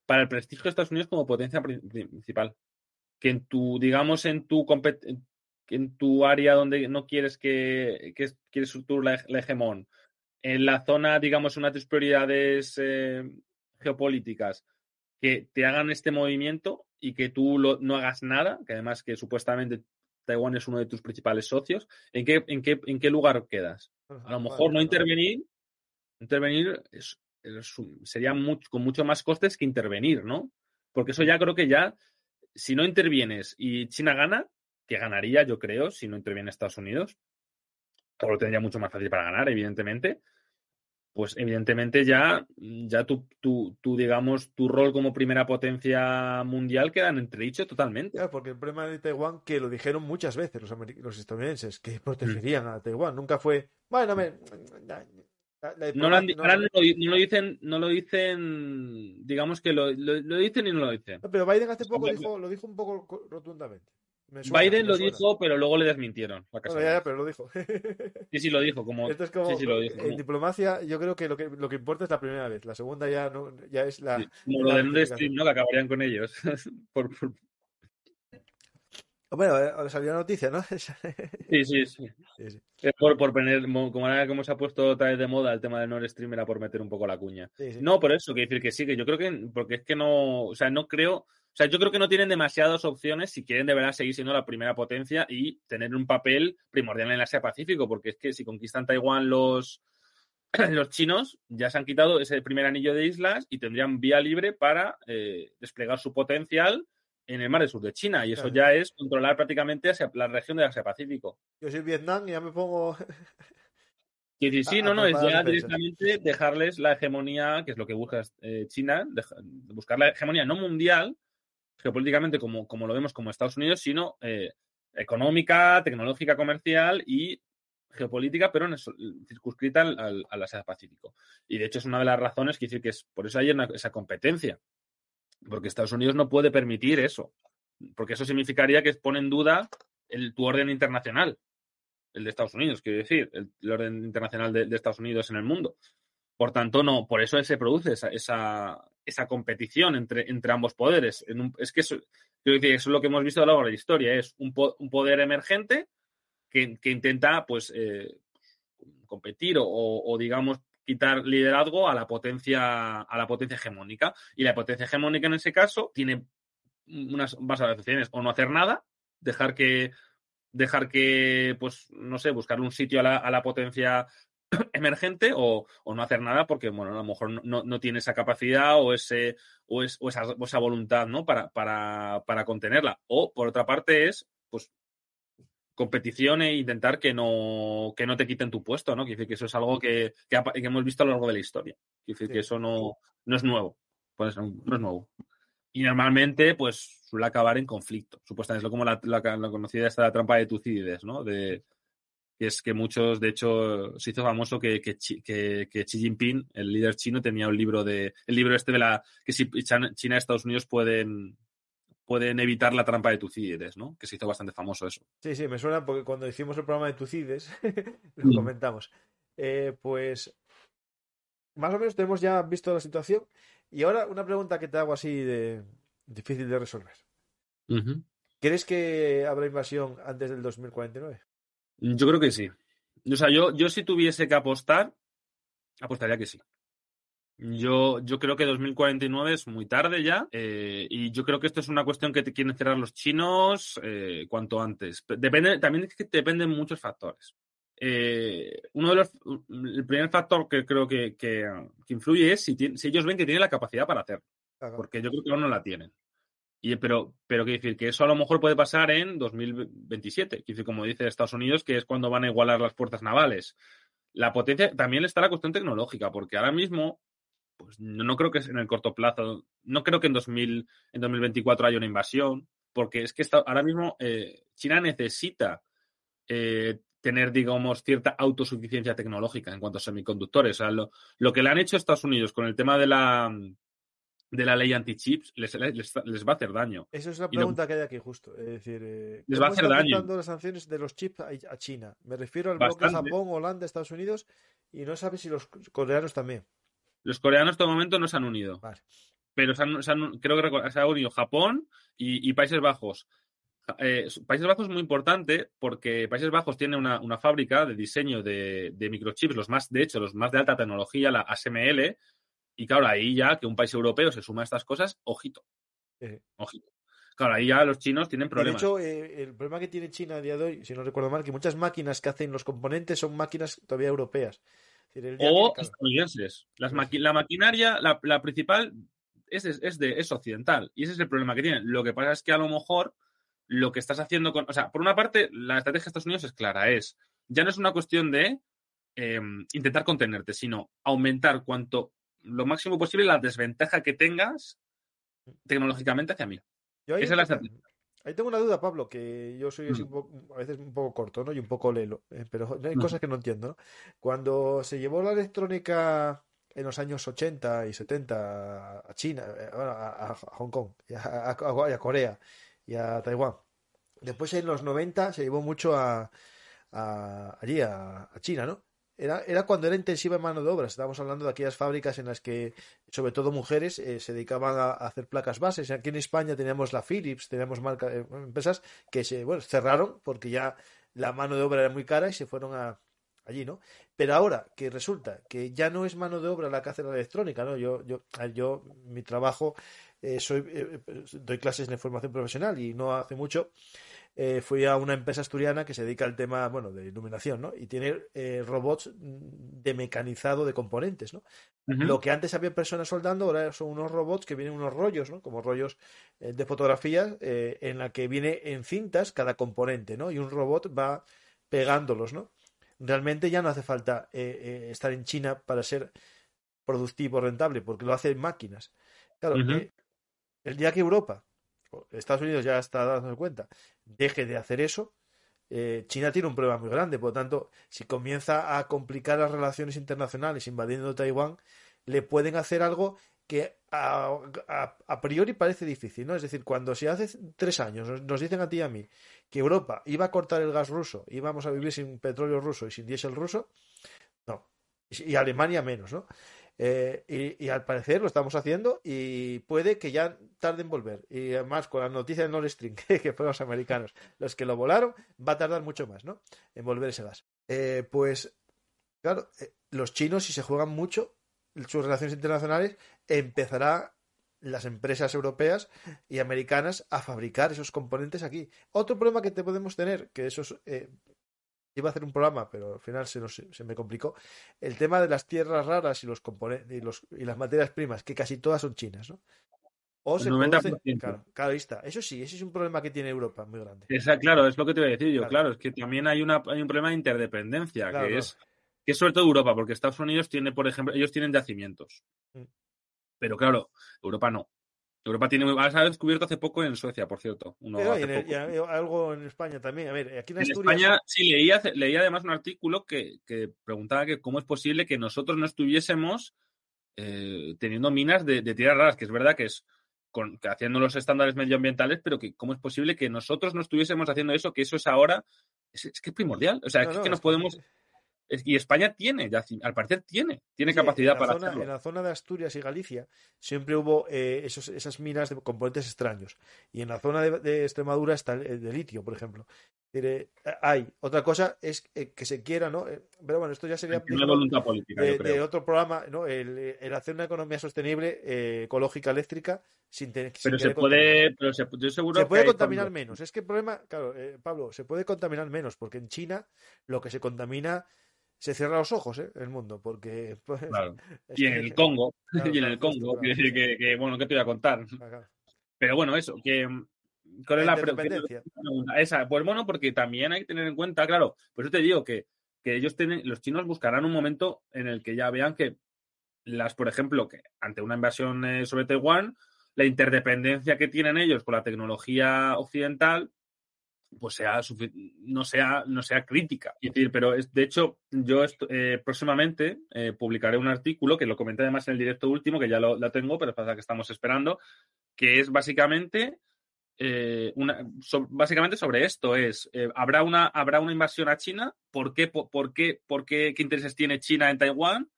B: para el prestigio de Estados Unidos como potencia principal? Que en tu, digamos, en tu en tu área donde no quieres que, que quieres tú la, hegemón, en la zona, digamos, unas de tus prioridades eh, geopolíticas, que te hagan este movimiento y que tú no hagas nada, que además que supuestamente Taiwán es uno de tus principales socios, ¿en qué, en qué, en qué lugar quedas? A lo mejor no intervenir, intervenir sería con mucho más costes que intervenir, ¿no? Porque eso ya creo que ya, si no intervienes y China gana, que ganaría, yo creo, si no interviene Estados Unidos, o lo tendría mucho más fácil para ganar, evidentemente. pues evidentemente ya, ya tu, tu, tu, digamos, tu rol como primera potencia mundial queda en entredicho totalmente.
A: Claro, porque el problema de Taiwán, que lo dijeron muchas veces los, los estadounidenses, que protegerían a Taiwán, nunca fue, bueno, me,
B: no, lo, ahora no, lo, dicen, no lo dicen, digamos que lo, lo, dicen y no lo dicen.
A: pero Biden hace poco dijo, lo dijo un poco rotundamente.
B: Biden lo dijo, pero luego le desmintieron.
A: Bueno, ya, ya, pero lo dijo.
B: sí, sí, lo dijo. Como,
A: Esto es como
B: sí, sí, lo dijo,
A: en diplomacia, yo creo que lo, que lo que importa es la primera vez. La segunda ya no ya es la.
B: como lo de Nord Stream, ¿no? Que acabarían con ellos. por, por...
A: Bueno, ahora salió la noticia, ¿no?
B: sí, sí, sí. sí, sí. Por, por poner, como, ahora como se ha puesto otra vez de moda el tema del Nord Stream, era por meter un poco la cuña. No, por eso, quiero decir que sí, que yo creo que, porque es que no, o sea, no creo, o sea, yo creo que no tienen demasiadas opciones si quieren de verdad seguir siendo la primera potencia y tener un papel primordial en el Asia Pacífico, porque es que si conquistan Taiwán los, los chinos, ya se han quitado ese primer anillo de islas y tendrían vía libre para eh, desplegar su potencial en el mar del sur de China y eso ya es controlar prácticamente la región del Asia Pacífico.
A: Yo soy Vietnam y ya me pongo...
B: sí, sí, no, no, es ya directamente dejarles la hegemonía, que es lo que busca eh, China, buscar la hegemonía no mundial, geopolíticamente como, como lo vemos como Estados Unidos, sino eh, económica, tecnológica, comercial y geopolítica, pero circunscrita al, Asia Pacífico. Y de hecho es una de las razones que decir que es por eso hay esa competencia porque Estados Unidos no puede permitir eso. Porque eso significaría que pone en duda el, tu orden internacional, el de Estados Unidos, quiero decir, el, orden internacional de, Estados Unidos en el mundo. Por tanto, no, por eso se produce esa, esa, competición entre, entre ambos poderes. es que eso, eso es lo que hemos visto a lo largo de la historia, es un, poder emergente que, intenta, pues, eh, competir o, digamos, quitar liderazgo a la potencia, a la potencia hegemónica. Y la potencia hegemónica en ese caso tiene unas bases opciones o no hacer nada, dejar que, dejar que, pues, no sé, buscar un sitio a la, a la potencia emergente o, o, no hacer nada porque, bueno, a lo mejor no, no tiene esa capacidad o, ese, o, es, o esa, esa, voluntad, ¿no? Para, para, para contenerla. O, por otra parte, es, pues, competición e intentar que no, que no te quiten tu puesto, ¿no? Quiere decir que eso es algo que, que, hemos visto a lo largo de la historia. Quiere decir que eso no, no es nuevo. Pues no, es nuevo. Y normalmente, pues, suele acabar en conflicto. Supuestamente es como la, la, conocida esta trampa de Tucídides, ¿no? De, que es que muchos, de hecho, se hizo famoso que, que, que, que, Xi Jinping, el líder chino, tenía un libro de, el libro este de la, que si China y Estados Unidos pueden, pueden evitar la trampa de Tucídides, ¿no? Que se hizo bastante famoso eso.
A: Sí, sí, me suena porque cuando hicimos el programa de Tucídides lo mm. comentamos. Eh, pues más o menos tenemos ya visto la situación. Y ahora una pregunta que te hago así de difícil de resolver. ¿Crees que habrá invasión antes del 2049?
B: Yo creo que sí. O sea, yo, yo si tuviese que apostar, apostaría que sí. Yo, yo creo que 2049 es muy tarde ya eh, y yo creo que esto es una cuestión que te quieren cerrar los chinos eh, cuanto antes. Depende, también es que dependen muchos factores. Eh, uno de los, el primer factor que creo que, que, influye es si, si, ellos ven que tienen la capacidad para hacerlo, porque yo creo que aún no la tienen. Pero, pero quiero decir que eso a lo mejor puede pasar en 2027, decir, como dice Estados Unidos, que es cuando van a igualar las fuerzas navales. La potencia, también está la cuestión tecnológica, porque ahora mismo pues no, creo que en el corto plazo, no creo que en, 2000, en 2024 haya una invasión, porque es que está, ahora mismo eh, China necesita eh, tener, digamos, cierta autosuficiencia tecnológica en cuanto a semiconductores. O sea, lo, lo, que le han hecho Estados Unidos con el tema de la, de la ley anti-chips les, les, va a hacer daño.
A: Esa es la pregunta que hay aquí justo. Es decir, eh,
B: les va a hacer daño.
A: las sanciones de los chips a, China. Me refiero al bloque Japón, Holanda, Estados Unidos y no sabes si los coreanos también.
B: Los coreanos este momento no se han unido. Pero se han, creo que se ha unido Japón y, Países Bajos. Eh, Países Bajos es muy importante porque Países Bajos tiene una, fábrica de diseño de, microchips, los más, de hecho, los más de alta tecnología, la ASML, y claro, ahí ya que un país europeo se suma a estas cosas, ojito. Ojito. Claro, ahí ya los chinos tienen problemas.
A: De hecho, eh, el problema que tiene China a día de hoy, si no recuerdo mal, que muchas máquinas que hacen los componentes son máquinas todavía europeas
B: o estadounidenses. Las la maquinaria, la, principal, es, es, de, es occidental. Y ese es el problema que tienen. Lo que pasa es que a lo mejor lo que estás haciendo con. O sea, por una parte, la estrategia de Estados Unidos es clara: es. Ya no es una cuestión de em, intentar contenerte, sino aumentar cuanto lo máximo posible la desventaja que tengas tecnológicamente hacia mí. Esa es la.
A: Ahí tengo una duda, Pablo, que yo soy mm. a veces un poco corto, ¿no? Y un poco lelo, eh, pero hay cosas que no entiendo, ¿no? Cuando se llevó la electrónica en los años 80 y 70 a China, eh, a, Hong Kong, a, a, Corea y a Taiwán. Después en los 90 se llevó mucho a, allí, a, China, ¿no? Era, era cuando era intensiva en mano de obra. Estábamos hablando de aquellas fábricas en las que, sobre todo mujeres, eh, se dedicaban a, hacer placas bases. Aquí en España teníamos la Philips, teníamos marcas, eh, empresas que se bueno, cerraron porque ya la mano de obra era muy cara y se fueron a, allí, ¿no? Pero ahora que resulta que ya no es mano de obra la que hace la electrónica, ¿no? Yo, yo, yo mi trabajo, eh, soy, doy clases de formación profesional y no hace mucho eh, fui a una empresa asturiana que se dedica al tema, bueno, de iluminación, ¿no? Y tiene eh, robots de mecanizado de componentes, ¿no? Lo que antes había personas soldando, ahora son unos robots que vienen unos rollos, ¿no? Como rollos eh, de fotografías en la que viene en cintas cada componente, ¿no? Y un robot va pegándolos, ¿no? Realmente ya no hace falta estar en China para ser productivo, rentable, porque lo hacen máquinas. Claro, el día que Europa Estados Unidos ya está dando cuenta, deje de hacer eso, eh, China tiene un problema muy grande. Por lo tanto, si comienza a complicar las relaciones internacionales invadiendo Taiwán, le pueden hacer algo que a, priori parece difícil, ¿no? Es decir, cuando si hace tres años nos, dicen a ti y a mí que Europa iba a cortar el gas ruso, íbamos a vivir sin petróleo ruso y sin diésel ruso, no. y Alemania menos, ¿no? Eh, y, al parecer lo estamos haciendo y puede que ya tarden en volver. Y además, con la noticia de Nord Stream, que fueron los americanos los que lo volaron, va a tardar mucho más, ¿no? En volver ese gas. Eh, pues, claro, eh, los chinos, si se juegan mucho sus relaciones internacionales, empezará las empresas europeas y americanas a fabricar esos componentes aquí. Otro problema que te podemos tener, que eso es iba a hacer un programa, pero al final se, se me complicó. El tema de las tierras raras y los componentes y, los, y las materias primas, que casi todas son chinas, ¿no? O se claro, claro, ahí está. Eso sí, ese es un problema que tiene Europa muy grande.
B: Esa, claro, es lo que te voy a decir yo. Claro, es que también hay, una, hay un problema de interdependencia, que es que es sobre todo Europa, porque Estados Unidos tiene, por ejemplo, ellos tienen yacimientos. Mm. Pero claro, Europa no. Europa tiene se ha descubierto hace poco en Suecia, por cierto.
A: y, algo en España también. A ver, aquí en,
B: España sí leía, leía además un artículo que, preguntaba que cómo es posible que nosotros no estuviésemos eh, teniendo minas de, tierras raras, que es verdad que es con, haciendo los estándares medioambientales, pero que cómo es posible que nosotros no estuviésemos haciendo eso, que eso es ahora, es, que es primordial. O sea, es que nos podemos y España tiene, al parecer tiene, tiene capacidad para
A: hacerlo. En la zona de Asturias y Galicia siempre hubo eh, esos, esas minas de componentes extraños. Y en la zona de, Extremadura está el de litio, por ejemplo. Eh, hay. Otra cosa es eh, que se quiera, ¿no? Pero bueno, esto ya sería
B: una voluntad política,
A: de, otro programa, ¿no? El, hacer una economía sostenible, ecológica, eléctrica, sin tener
B: Pero se puede, pero se, yo seguro
A: se puede contaminar menos. Es que el problema, claro, Pablo, se puede contaminar menos, porque en China lo que se contamina se cierra los ojos ¿eh? el mundo, porque...
B: Pues, y en el Congo, y en el Congo, decir que, bueno, ¿qué te voy a contar? Pero bueno, eso, que... ¿Cuál es la, pregunta? Esa, pues bueno, porque también hay que tener en cuenta, claro, por eso te digo que, que ellos tienen, los chinos buscarán un momento en el que ya vean que las, por ejemplo, que ante una invasión eh, sobre Taiwán, la interdependencia que tienen ellos con la tecnología occidental, pues sea no sea no sea crítica. Decir pero es, de hecho yo eh, próximamente eh, publicaré un artículo que lo comenté además en el directo último que ya lo, tengo pero pasa que estamos esperando que es básicamente eh, una, básicamente sobre esto es habrá una habrá una invasión a China por qué por, qué por qué qué intereses tiene China en Taiwán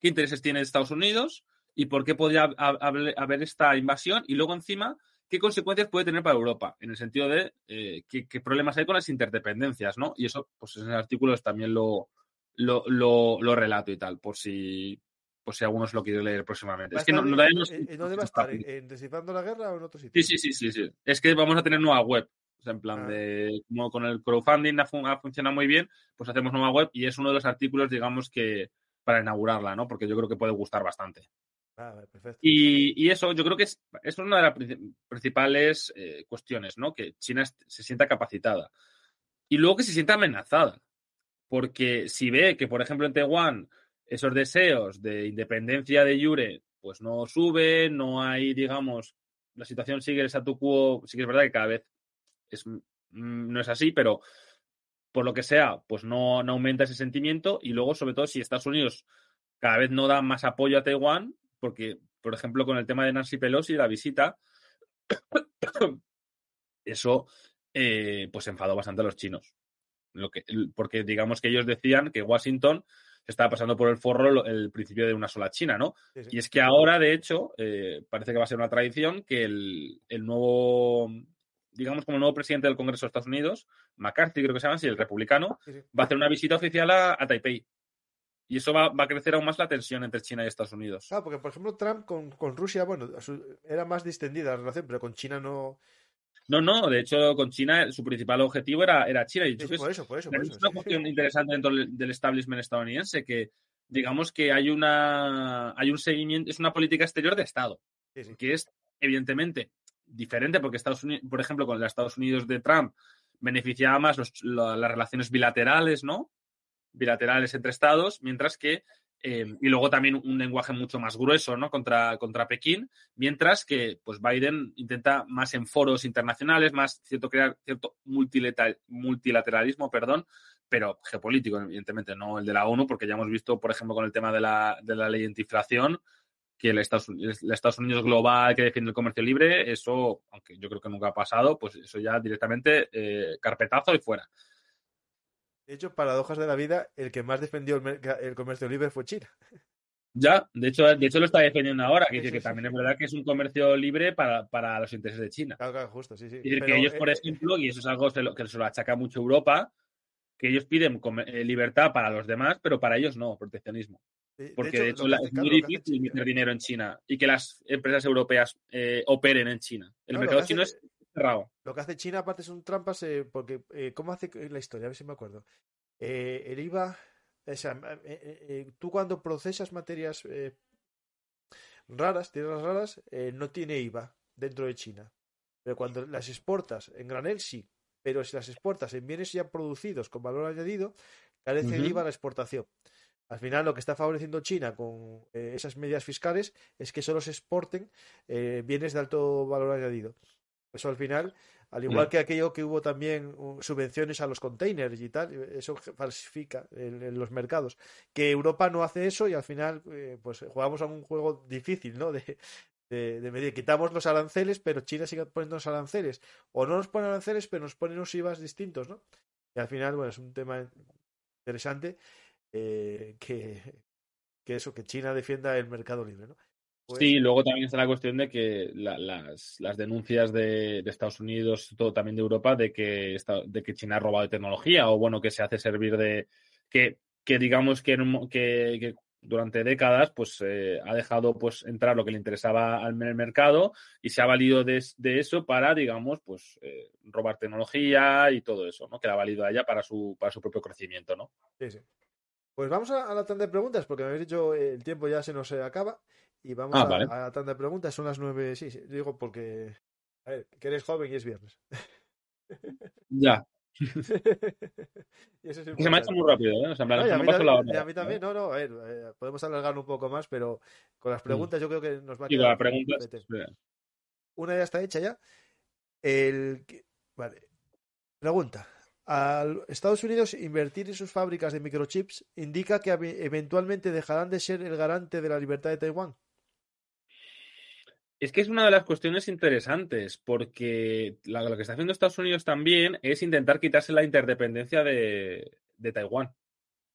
B: qué intereses tiene Estados Unidos y por qué podría haber esta invasión y luego encima qué consecuencias puede tener para Europa, en el sentido de eh, qué, problemas hay con las interdependencias, ¿no? Y eso, pues en el artículo también lo, lo, relato y tal, por si, por si alguno se lo quiere leer próximamente. Es que no,
A: no, va a estar? ¿En Descifrando la Guerra o en otro sitio?
B: Sí, sí, sí, sí, Es que vamos a tener nueva web. O sea, en plan ah. de, como con el crowdfunding ha, ha, funcionado muy bien, pues hacemos nueva web y es uno de los artículos, digamos, que para inaugurarla, ¿no? Porque yo creo que puede gustar bastante.
A: Ah,
B: y, eso, yo creo que es, es una de las principales eh, cuestiones, ¿no? Que China se sienta capacitada. Y luego que se sienta amenazada. porque si ve que, por ejemplo, en Taiwán esos deseos de independencia de Yure pues no sube, no hay, digamos, la situación sigue el statu quo, sí que es verdad que cada vez es, no es así, pero por lo que sea, pues no, no aumenta ese sentimiento y luego, sobre todo, si Estados Unidos cada vez no da más apoyo a Taiwán, porque, por ejemplo, con el tema de Nancy Pelosi, la visita, eso eh, pues enfadó bastante a los chinos. Lo que, porque digamos que ellos decían que Washington estaba pasando por el forro el principio de una sola China, ¿no? Y es que ahora, de hecho, eh, parece que va a ser una tradición que el, nuevo, digamos, como el nuevo presidente del Congreso de Estados Unidos, McCarthy creo que se llama así, el republicano, va a hacer una visita oficial a, Taipei. Y eso va, a crecer aún más la tensión entre China y Estados Unidos.
A: Ah, porque por ejemplo Trump con, con Rusia, bueno, era más distendida la relación, pero con China no,
B: no, no, de hecho, con China su principal objetivo era, era China. Y
A: por eso, por eso,
B: Es una cuestión interesante dentro del establishment estadounidense, que digamos que hay una hay un seguimiento, es una política exterior de Estado, que es evidentemente diferente porque Estados Unidos, por ejemplo, con los Estados Unidos de Trump beneficiaba más las relaciones bilaterales, ¿no? Bilaterales entre estados, mientras que Em, y luego también un lenguaje mucho más grueso ¿no? contra, contra Pekín, mientras que pues Biden intenta más en foros internacionales, más cierto crear cierto multilateralismo, perdón, pero geopolítico, evidentemente, no el de la ONU, porque ya hemos visto, por ejemplo, con el tema de la, de la ley antiinflación, que el Estados, el Estados, Unidos global que defiende el comercio libre, eso, aunque yo creo que nunca ha pasado, pues eso ya directamente eh, carpetazo y fuera.
A: De hecho, paradojas de la vida, el que más defendió el, comercio libre fue China.
B: Ya, de hecho, de hecho lo está defendiendo ahora, que dice que también es verdad que es un comercio libre para, para los intereses de China.
A: Claro, claro, justo, sí, sí.
B: Es decir, que ellos, por eh, ejemplo, y eso es algo que se lo achaca mucho Europa, que ellos piden eh, libertad para los demás, pero para ellos no, proteccionismo. Porque de hecho, es muy difícil meter dinero en China y que las empresas europeas eh, operen en China. El mercado chino es
A: lo que hace China, aparte, son trampas, eh, porque eh, ¿cómo hace la historia? A ver si me acuerdo. Eh, el IVA, o sea, tú cuando procesas materias raras, tierras raras, no tiene IVA dentro de China. Pero cuando las exportas en granel, sí. Pero si las exportas en bienes ya producidos con valor añadido, carece el IVA la exportación. Al final, lo que está favoreciendo China con esas medidas fiscales es que solo se exporten bienes de alto valor añadido. Eso al final, al igual que aquello que hubo también subvenciones a los containers y tal, eso falsifica en, los mercados. Que Europa no hace eso y al final, eh, pues jugamos a un juego difícil, ¿no? De, de, medir. Quitamos los aranceles, pero China sigue poniendo los aranceles. O no nos pone aranceles, pero nos pone unos IVAs distintos, ¿no? Y al final, bueno, es un tema interesante eh, que, que eso, que China defienda el mercado libre, ¿no?
B: Pues sí, luego también está la cuestión de que las, denuncias de, Estados Unidos, todo también de Europa, de que, de que China ha robado tecnología o bueno, que se hace servir de. que, que digamos que, que, durante décadas pues eh, ha dejado pues entrar lo que le interesaba al mercado y se ha valido de, eso para digamos pues eh, robar tecnología y todo eso no que ha valido a ella para su para su propio crecimiento no
A: sí sí. Pues vamos a, la tanda de preguntas porque me habéis dicho el tiempo ya se nos acaba y vamos ah, a, la tanda de preguntas. Son las nueve, sí, digo porque. A ver, que eres joven y es viernes.
B: Ya. se me ha hecho muy rápido, ¿eh? O sea, me, a, mí
A: también, a mí también, no, no, a ver, eh, podemos alargar un poco más, pero con las mm. preguntas yo creo que nos va a quedar. Una ya está hecha ya. El... Vale. Pregunta. Al Estados Unidos invertir en sus fábricas de microchips indica que eventualmente dejarán de ser el garante de la libertad de Taiwán.
B: Es que es una de las cuestiones interesantes, porque lo que está haciendo Estados Unidos también es intentar quitarse la interdependencia de, Taiwán,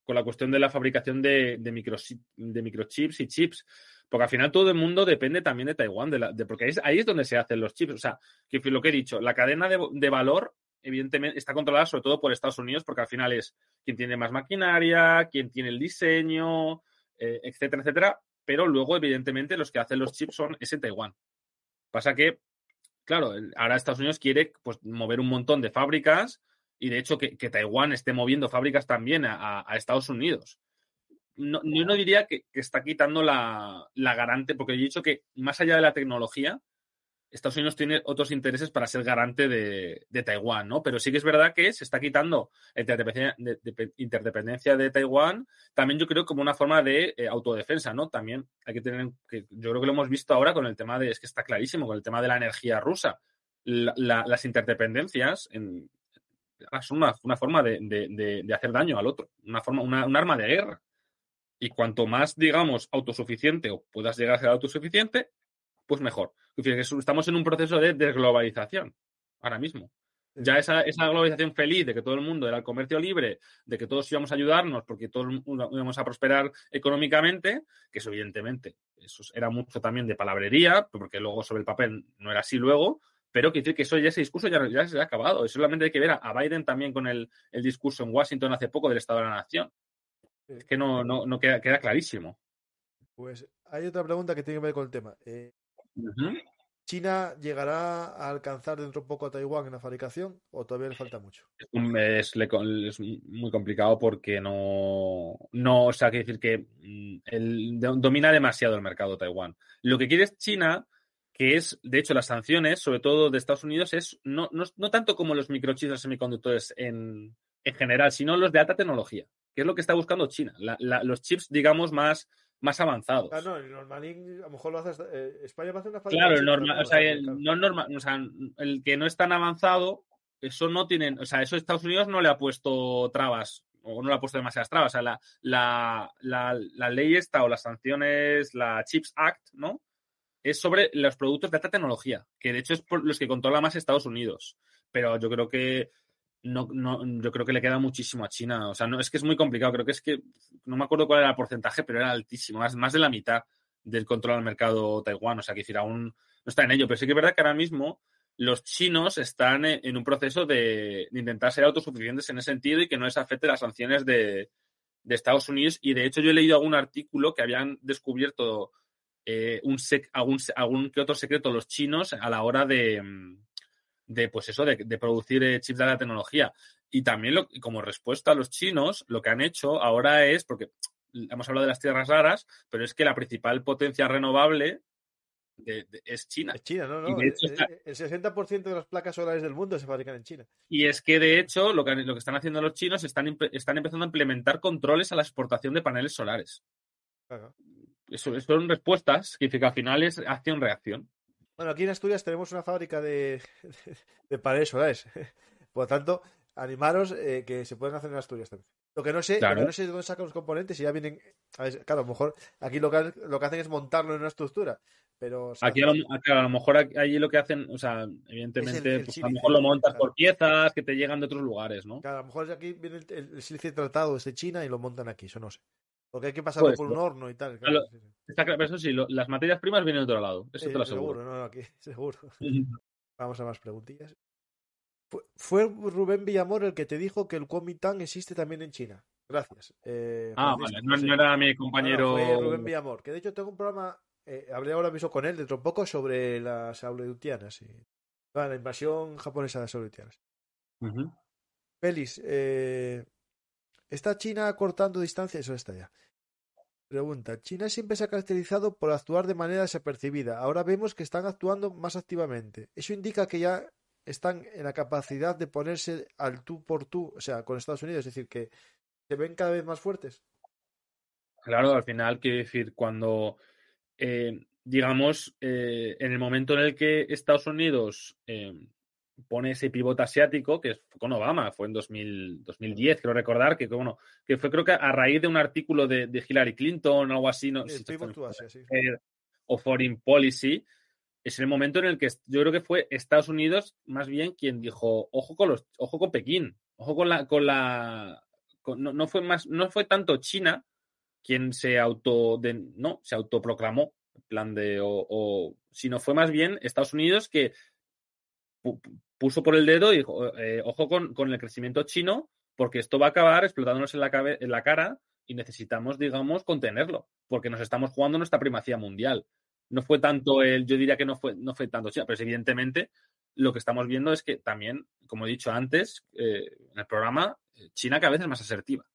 B: con la cuestión de la fabricación de, microchips y chips, porque al final todo el mundo depende también de Taiwán, porque ahí es, donde se hacen los chips. O sea, que lo que he dicho, la cadena de, valor evidentemente está controlada sobre todo por Estados Unidos, porque al final es quien tiene más maquinaria, quien tiene el diseño, eh, etcétera, etcétera pero luego, evidentemente, los que hacen los chips son ese Taiwán. Pasa que, claro, ahora Estados Unidos quiere pues, mover un montón de fábricas y, de hecho, que, Taiwán esté moviendo fábricas también a, Estados Unidos. No, yo no diría que, está quitando la, garante, porque he dicho que más allá de la tecnología, Estados Unidos tiene otros intereses para ser garante de, Taiwán, ¿no? Pero sí que es verdad que se está quitando interdependencia de, interdependencia de Taiwán, también yo creo como una forma de eh, autodefensa, ¿no? También hay que tener, que yo creo que lo hemos visto ahora con el tema de, es que está clarísimo, con el tema de la energía rusa. las interdependencias en, son una, forma de, hacer daño al otro, una forma, un arma de guerra. Y cuanto más, digamos, autosuficiente o puedas llegar a ser autosuficiente, pues mejor. Estamos en un proceso de desglobalización ahora mismo. Ya esa, esa, globalización feliz de que todo el mundo era el comercio libre, de que todos íbamos a ayudarnos porque todos íbamos a prosperar económicamente, que eso evidentemente eso era mucho también de palabrería, porque luego sobre el papel no era así luego, pero quiere decir que eso ya ese discurso ya, ya se ha acabado. Y solamente hay que ver a, Biden también con el, el, discurso en Washington hace poco del Estado de la Nación. Es que no, no, no queda, queda, clarísimo.
A: Pues hay otra pregunta que tiene que ver con el tema. Eh, ¿China llegará a alcanzar dentro de poco a Taiwán en la fabricación o todavía le falta mucho?
B: Es, es muy complicado porque no, no, o sea, quiere decir que mm, domina demasiado el mercado Taiwán. Lo que quiere es China, que es, de hecho, las sanciones, sobre todo de Estados Unidos, es no, no, tanto como los microchips, los semiconductores en, en, general, sino los de alta tecnología, que es lo que está buscando China. los chips, digamos, más más avanzados.
A: Ah, no, el Normalin a lo mejor lo hace. Eh, España va a hacer una
B: Claro, el, normal, o sea, el, no normal, o sea, el que no es tan avanzado, eso no tienen, o sea, eso Estados Unidos no le ha puesto trabas o no le ha puesto demasiadas trabas. O sea, la, la, la, la ley esta o las sanciones, la Chips Act, ¿no? Es sobre los productos de alta tecnología, que de hecho es por los que controla más Estados Unidos. Pero yo creo que no, no, yo creo que le queda muchísimo a China. O sea, no, es que es muy complicado. Creo que es que, no me acuerdo cuál era el porcentaje, pero era altísimo, más, más de la mitad del control al mercado Taiwán. O sea, que decir, aún no está en ello. Pero sí que es verdad que ahora mismo los chinos están en un proceso de, intentar ser autosuficientes en ese sentido y que no les afecte las sanciones de, Estados Unidos. Y de hecho, yo he leído algún artículo que habían descubierto eh, un algún, algún que otro secreto los chinos a la hora de de pues eso, de, producir eh, chips de la tecnología. Y también lo, como respuesta a los chinos, lo que han hecho ahora es, porque hemos hablado de las tierras raras, pero es que la principal potencia renovable es China.
A: Es China, no, no. el, 60% de las placas solares del mundo se fabrican en China.
B: Y es que, de hecho, lo que, lo que están haciendo los chinos, están, están empezando a implementar controles a la exportación de paneles solares. Eso, son respuestas que al final es acción-reacción.
A: Bueno, aquí en Asturias tenemos una fábrica de, de, paneles solares. Por lo tanto, animaros eh, que se pueden hacer en Asturias también. Lo que no sé, lo que no sé de dónde sacan los componentes y ya vienen. A claro, a lo mejor aquí lo que, lo que hacen es montarlo en una estructura. Pero,
B: aquí a lo, a lo mejor allí lo que hacen, o sea, evidentemente, pues, a lo mejor lo montas por piezas que te llegan de otros lugares, ¿no?
A: Claro, a lo mejor aquí viene el, el silicio tratado desde China y lo montan aquí, eso no sé. Porque hay que pasarlo por un horno y tal.
B: está claro, pero eso sí, las materias primas vienen de otro lado. Eso te lo aseguro.
A: Seguro, no, aquí, seguro. Vamos a más preguntillas. Fue Rubén Villamor el que te dijo que el Kuomintang existe también en China. Gracias.
B: Eh, ah, vale, no, era mi compañero.
A: fue Rubén Villamor, que de hecho tengo un programa, eh, hablé ahora mismo con él dentro un poco sobre las Aleutianas y la invasión japonesa de las Aleutianas. Félix, eh, ¿Está China cortando distancia? Eso está ya. Pregunta. China siempre se ha caracterizado por actuar de manera desapercibida. Ahora vemos que están actuando más activamente. Eso indica que ya están en la capacidad de ponerse al tú por tú, o sea, con Estados Unidos, es decir, que se ven cada vez más fuertes.
B: Claro, al final, quiero decir, cuando, eh, digamos, eh, en el momento en el que Estados Unidos eh, pone ese pivote asiático, que fue con Obama, fue en 2010, creo recordar, que, bueno, que fue creo que a raíz de un artículo de, Hillary Clinton o algo así, no, o Foreign Policy, es el momento en el que yo creo que fue Estados Unidos más bien quien dijo, ojo con los, ojo con Pekín, ojo con la, con la, no, fue más, no fue tanto China quien se auto, de, no, se autoproclamó, plan de, o, o, sino fue más bien Estados Unidos que puso por el dedo y dijo, eh, ojo con, con, el crecimiento chino, porque esto va a acabar explotándonos en la, en la cara y necesitamos, digamos, contenerlo, porque nos estamos jugando nuestra primacía mundial. No fue tanto el, yo diría que no fue, no fue tanto China, pero evidentemente lo que estamos viendo es que también, como he dicho antes eh, en el programa, China cada vez es más asertiva.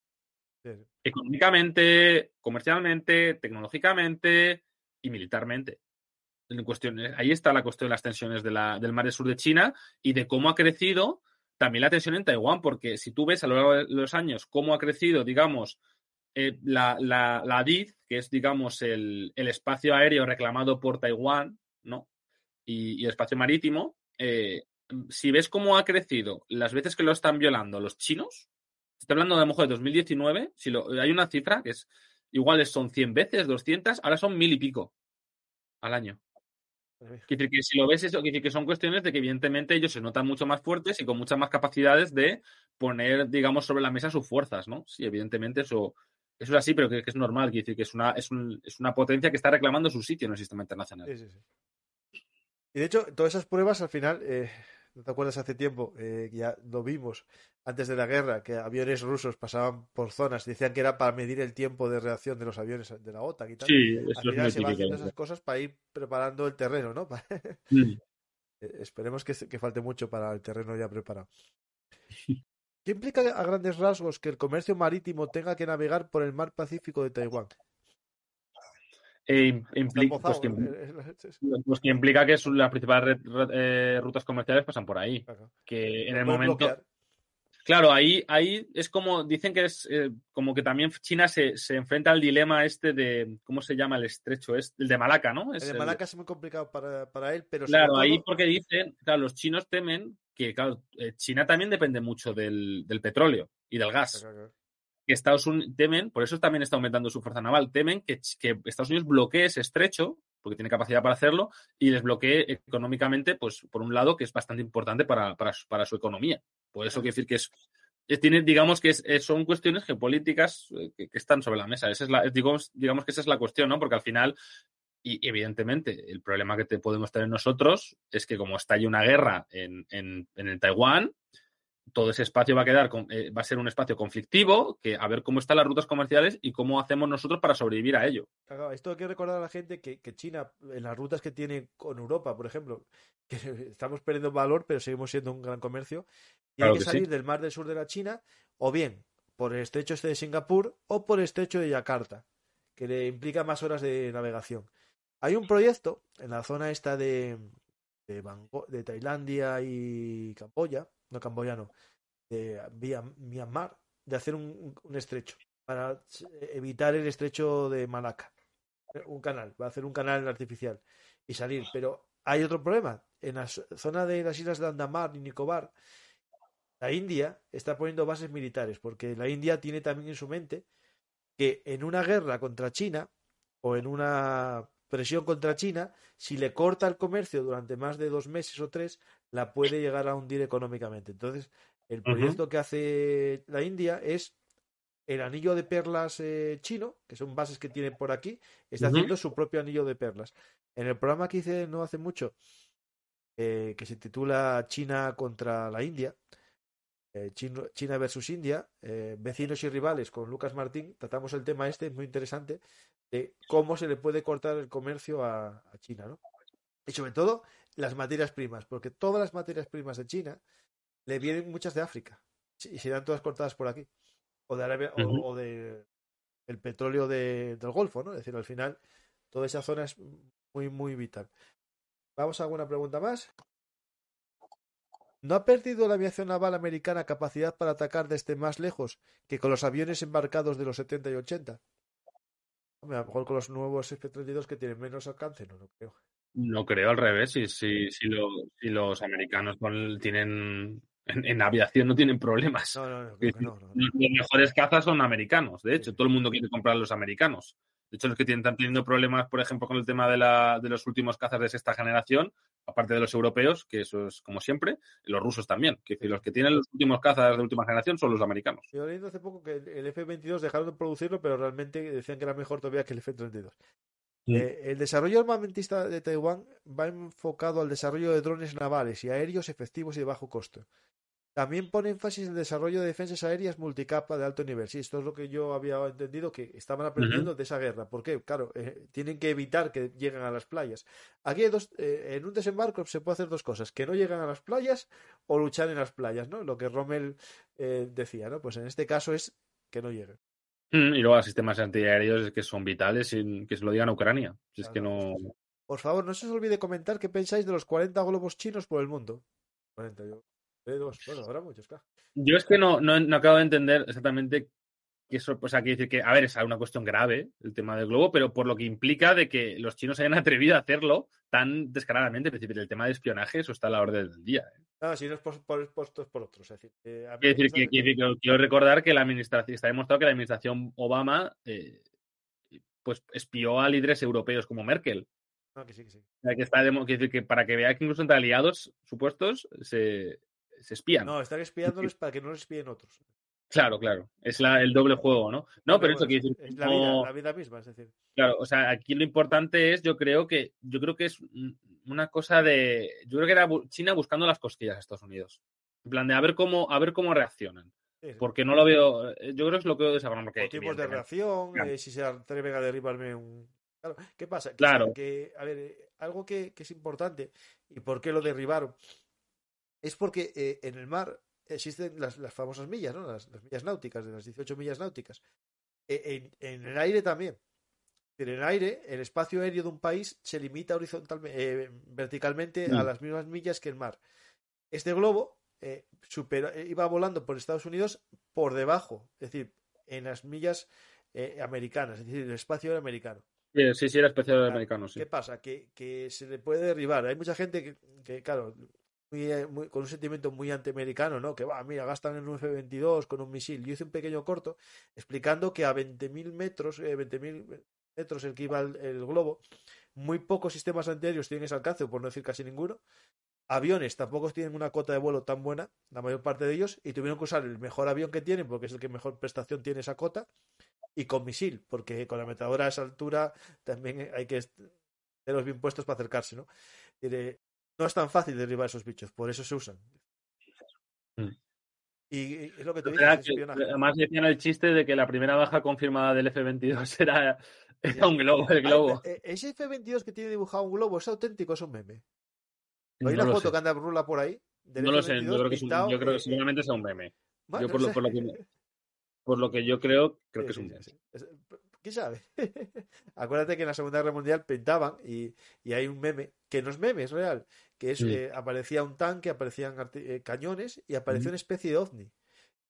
B: Económicamente, comercialmente, tecnológicamente y militarmente. En cuestión, ahí está la cuestión de las tensiones de la, del mar del sur de China y de cómo ha crecido también la tensión en Taiwán, porque si tú ves a lo largo de los años cómo ha crecido, digamos, eh, la, la, la DID, que es, digamos, el, el, espacio aéreo reclamado por Taiwán, ¿no? Y, el espacio marítimo, eh, si ves cómo ha crecido las veces que lo están violando los chinos, estoy hablando de a lo mejor de 2019, si lo, hay una cifra que es iguales son 100 veces, 200, ahora son mil y pico al año. Quiere decir que si lo ves eso, quiere decir que son cuestiones de que evidentemente ellos se notan mucho más fuertes y con muchas más capacidades de poner, digamos, sobre la mesa sus fuerzas, ¿no? Sí, evidentemente eso, eso es así, pero que, que es normal, quiere decir que es una, es, un, es, una potencia que está reclamando su sitio en el sistema internacional.
A: Sí, sí, sí. Y de hecho, todas esas pruebas al final, eh, ¿no te acuerdas hace tiempo? Eh, ya lo vimos antes de la guerra, que aviones rusos pasaban por zonas, decían que era para medir el tiempo de reacción de los aviones de la OTAN y tal.
B: Sí, eso
A: al final
B: es
A: se van haciendo esas cosas para ir preparando el terreno, ¿no?
B: Mm.
A: Eh, Esperemos que, que, falte mucho para el terreno ya preparado. ¿Qué implica a grandes rasgos que el comercio marítimo tenga que navegar por el mar Pacífico de Taiwán?
B: Eh, implica, pues, que, pues, que, implica que las principales eh, rutas comerciales pasan por ahí. Que en el momento. Bloquear. Claro, ahí, ahí es como, dicen que es eh, como que también China se, se, enfrenta al dilema este de, ¿cómo se llama el estrecho? Es el de Malaca, ¿no?
A: Es el de Malaca el... es muy complicado para, para él, pero...
B: Claro, todo... ahí porque dicen, claro, los chinos temen que, claro, eh, China también depende mucho del, del petróleo y del gas.
A: Claro, claro.
B: Que Estados Unidos temen, por eso también está aumentando su fuerza naval, temen que, que Estados Unidos bloquee ese estrecho, porque tiene capacidad para hacerlo, y les bloquee económicamente, pues por un lado, que es bastante importante para, para, para su economía. Por eso quiere decir que es, es, tiene, digamos que es, es, son cuestiones geopolíticas eh, que, que, están sobre la mesa. Esa es la, digamos, digamos que esa es la cuestión, ¿no? Porque al final, y evidentemente, el problema que te podemos tener nosotros es que como estalle una guerra en, en, en el Taiwán, todo ese espacio va a quedar, eh, va a ser un espacio conflictivo, que a ver cómo están las rutas comerciales y cómo hacemos nosotros para sobrevivir a ello.
A: Claro, esto hay que recordar a la gente que, que, China, en las rutas que tiene con Europa, por ejemplo, que estamos perdiendo valor, pero seguimos siendo un gran comercio, tiene claro que, que, salir sí. del mar del sur de la China, o bien por el estrecho este de Singapur, o por el estrecho de Yakarta, que le implica más horas de navegación. Hay un proyecto en la zona esta de, de, Bangkok, de Tailandia y Camboya, no camboyano, de vía Myanmar, de hacer un, un, estrecho para evitar el estrecho de Malaca. Un canal, va a hacer un canal artificial y salir. Pero hay otro problema. En la zona de las islas de Andamar y Nicobar, la India está poniendo bases militares, porque la India tiene también en su mente que en una guerra contra China o en una presión contra China, si le corta el comercio durante más de dos meses o tres, la puede llegar a hundir económicamente. Entonces, el proyecto uh -huh. que hace la India es el anillo de perlas eh, chino, que son bases que tiene por aquí, está uh -huh. haciendo su propio anillo de perlas. En el programa que hice no hace mucho, eh, que se titula China contra la India, eh, Chino, China versus India, vecinos y rivales con Lucas Martín, tratamos el tema este, muy interesante, de cómo se le puede cortar el comercio a, a China, ¿no? Y sobre todo las materias primas, porque todas las materias primas de China le vienen muchas de África y serán todas cortadas por aquí, o de Arabia, uh -huh. o, o, de el petróleo de, del Golfo, ¿no? Es decir, al final toda esa zona es muy, muy vital. Vamos a alguna pregunta más. ¿No ha perdido la aviación naval americana capacidad para atacar desde más lejos que con los aviones embarcados de los 70 y 80? A lo mejor con los nuevos F-32 que tienen menos alcance, no lo creo.
B: No creo, al revés. Si, si, si, lo, si los americanos tienen. En, en, aviación no tienen problemas.
A: No, no, no,
B: Los mejores cazas son americanos, de hecho. Sí. Todo el mundo quiere comprar los americanos. De hecho, los que tienen, están teniendo problemas, por ejemplo, con el tema de, la, de los últimos cazas de sexta generación, aparte de los europeos, que eso es como siempre, los rusos también. Que los que tienen los últimos cazas de última generación son los americanos.
A: Yo leí hace poco que el F-22 dejaron de producirlo, pero realmente decían que era mejor todavía que el F-32. Eh, el desarrollo armamentista de Taiwán va enfocado al desarrollo de drones navales y aéreos efectivos y de bajo costo. También pone énfasis en el desarrollo de defensas aéreas multicapa de alto nivel. Sí, esto es lo que yo había entendido que estaban aprendiendo uh -huh. de esa guerra. ¿Por qué? Claro, eh, tienen que evitar que lleguen a las playas. Aquí hay dos, eh, en un desembarco se puede hacer dos cosas: que no llegan a las playas o luchar en las playas, ¿no? Lo que Rommel eh, decía, ¿no? Pues en este caso es que no lleguen.
B: Y luego los sistemas antiaéreos que son vitales y que se lo digan a Ucrania. Si es que no.
A: Por favor, no se os olvide comentar qué pensáis de los 40 globos chinos por el mundo. 40, yo. eh, bueno, habrá muchos, claro.
B: Yo es que no, no, no acabo de entender exactamente que eso, sea, quiere decir que, a ver, es una cuestión grave el tema del globo, pero por lo que implica de que los chinos hayan atrevido a hacerlo tan descaradamente, es decir, el tema de espionaje, eso está a la orden del día. ¿eh?
A: No, si no es por, por, por, es por otros. Es decir, eh, a me
B: decir que, quiero recordar que la administración, está demostrado que la administración Obama eh, pues espió a líderes europeos como Merkel.
A: No, que sí, que sí.
B: O sea, que está quiere decir que para que vea que incluso entre aliados supuestos se, se espían.
A: No, están espiándoles para que no les espíen otros.
B: Claro, claro. Es la- el doble juego, ¿no? No, pero eso
A: bueno,
B: quiere decir
A: es la, vida, la vida misma, es decir.
B: Claro, o sea, aquí lo importante es, yo creo que, yo creo que es un- una cosa de, yo creo que era China buscando las cosquillas a Estados Unidos. En plan de a ver cómo, a ver cómo reaccionan.
A: Sí, sí.
B: Porque no lo veo, eh, yo creo que es lo que veo de esa forma. Porque,
A: o tipos de reacción,
B: Claro.
A: eh, si se atreven a derribarme un... Claro, ¿qué pasa? Que,
B: Claro.
A: que, a ver, eh, algo que, que es importante y por qué lo derribaron es porque eh, en el mar existen las, las famosas millas, ¿no? Las, las millas náuticas, de las 18 millas náuticas. Eh, en, en el aire también. En el aire, el espacio aéreo de un país se limita horizontalmente, verticalmente a
B: Mm.
A: las mismas millas que el mar. Este globo eh, superó- eh, iba volando por Estados Unidos por debajo, es decir, en las millas eh, americanas, es decir, el espacio aéreo americano.
B: Sí, sí, era
A: Claro.
B: americano, sí.
A: ¿Qué pasa? Que, que se le puede derribar. Hay mucha gente que, que, claro, eh, con un sentimiento muy antiamericano, ¿no? Que va, mira, gastan en un F-22 con un misil. Yo hice un pequeño corto explicando que a 20.000 metros, eh, 20.000 metros el que iba el, globo, muy pocos sistemas antiaéreos tienen ese alcance, por no decir casi ninguno. Aviones tampoco tienen una cota de vuelo tan buena, la mayor parte de ellos, y tuvieron que usar el mejor avión que tienen, porque es el que mejor prestación tiene esa cota, y con misil, porque con la metadora a esa altura también hay que est- tenerlos bien puestos para acercarse, ¿no? No es tan fácil derribar esos bichos, por eso se usan.
B: Mm.
A: Y, es lo que te espionaje.
B: además decían el chiste de que la primera baja confirmada del F-22 era, un globo, el globo.
A: Ah, eh, Ese F-22 que tiene dibujado un globo, ¿es auténtico o es un meme?
B: No
A: Hay una foto
B: sé.
A: que anda rula por ahí. del
B: No lo sé,
A: F-22
B: yo creo que,
A: pintado,
B: yo creo que
A: eh,
B: seguramente sea un meme.
A: bueno,
B: yo por
A: no
B: lo- por lo que- Por lo que yo creo, creo que es un meme.
A: ¿Quién sabe? Acuérdate que en la Segunda Guerra Mundial pintaban y, y hay un meme, que no es meme, es real, que es,
B: Sí.
A: eh, aparecía un tanque, aparecían eh, cañones y apareció
B: Mm.
A: una especie de ovni.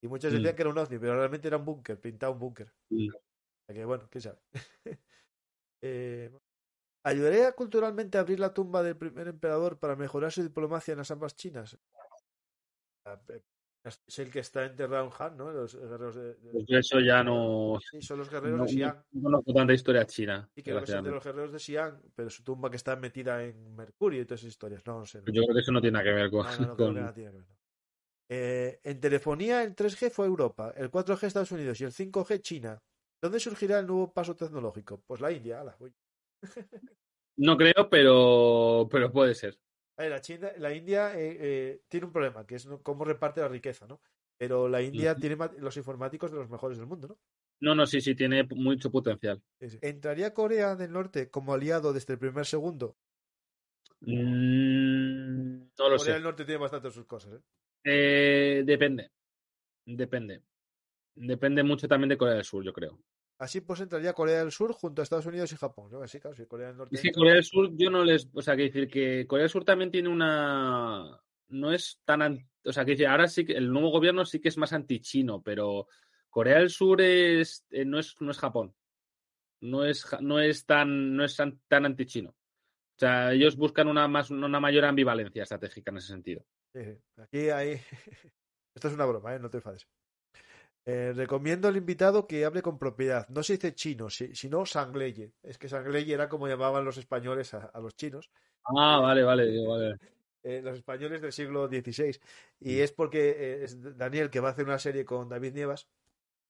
A: Y muchos
B: Mm.
A: decían que era un ovni, pero realmente era un búnker, pintado un búnker.
B: Mm.
A: O sea que bueno, quién sabe. Eh, ¿Ayudaría culturalmente a abrir la tumba del primer emperador para mejorar su diplomacia en las ambas chinas? Es el que está enterrado en Han, ¿no? Los guerreros de, de-
B: Pues eso ya no,
A: Sí, son los guerreros
B: no,
A: de Xi'an.
B: no conozco tanta historia china.
A: Creo que son de los guerreros de Xi'an, pero su tumba que está metida en Mercurio y todas esas historias. No, no sé. No,
B: Yo creo que eso no tiene nada que ver con.
A: no, no,
B: con-
A: que nada tiene que ver. Eh, en telefonía, el 3G fue Europa, el 4G Estados Unidos y el 5G China. ¿Dónde surgirá el nuevo paso tecnológico? Pues la India, ala, voy.
B: No creo, pero, pero puede ser.
A: La, China, la India eh, eh, tiene un problema, que es cómo reparte la riqueza, ¿no? Pero la India tiene los informáticos de los mejores del mundo, ¿no?
B: No, no, sí, sí, tiene mucho potencial.
A: ¿Entraría Corea del Norte como aliado desde el primer segundo?
B: Mm, no lo
A: Corea
B: sé.
A: del Norte tiene bastante sus cosas, ¿eh?
B: Eh, depende. Depende. Depende mucho también de Corea del Sur, yo creo.
A: Así pues entraría Corea del Sur junto a Estados Unidos y Japón, ¿no? Así, claro, si Corea del Norte entra-
B: Corea del Sur, yo no les. O sea, que decir que Corea del Sur también tiene una. No es tan. an- O sea, que decir, ahora sí que el nuevo gobierno sí que es más antichino, pero Corea del Sur es, eh, no, es no es Japón. No es, no es tan, no es tan, tan antichino. O sea, ellos buscan una, más, una mayor ambivalencia estratégica en ese sentido.
A: Sí, sí. Aquí hay. Esto es una broma, ¿eh? No te enfades. Eh, recomiendo al invitado que hable con propiedad. No se dice chino, si- sino sangleye. Es que sangleye era como llamaban los españoles a, a los chinos.
B: Ah, vale, vale, vale.
A: eh, los españoles del siglo XVI.
B: Mm.
A: Y es porque eh, es Daniel que va a hacer una serie con David Nievas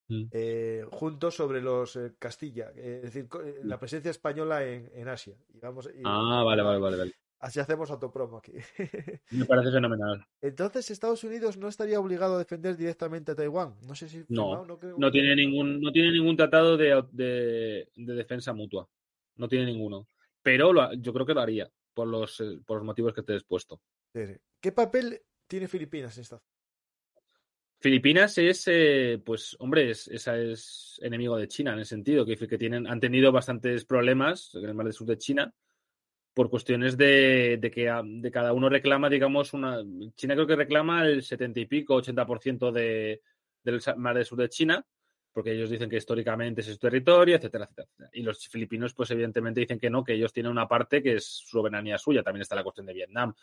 B: Mm.
A: eh, juntos sobre los Castilla, es decir, la presencia española en, en Asia. Y vamos, y-
B: Ah, vale, vale, vale, vale.
A: Así hacemos autopromo aquí.
B: Me parece fenomenal.
A: Entonces, Estados Unidos no estaría obligado a defender directamente a Taiwán. No sé si.
B: No,
A: firmado, no, creo-
B: No tiene ningún, no tiene ningún tratado de, de, de defensa mutua. No tiene ninguno. Pero lo yo creo que lo haría, por los, eh, por los motivos que te he expuesto.
A: ¿Qué papel tiene Filipinas en esta?
B: Filipinas es, eh, pues, hombre, es, esa es enemigo de China en el sentido que, que tienen, han tenido bastantes problemas en el mar del sur de China por cuestiones de, que de cada uno reclama, digamos, una. China creo que reclama el 70 y pico, 80% de, del mar del sur de China, porque ellos dicen que históricamente es su territorio, etcétera, etcétera. Y los filipinos, pues evidentemente dicen que no, que ellos tienen una parte que es soberanía suya. También está la cuestión de Vietnam.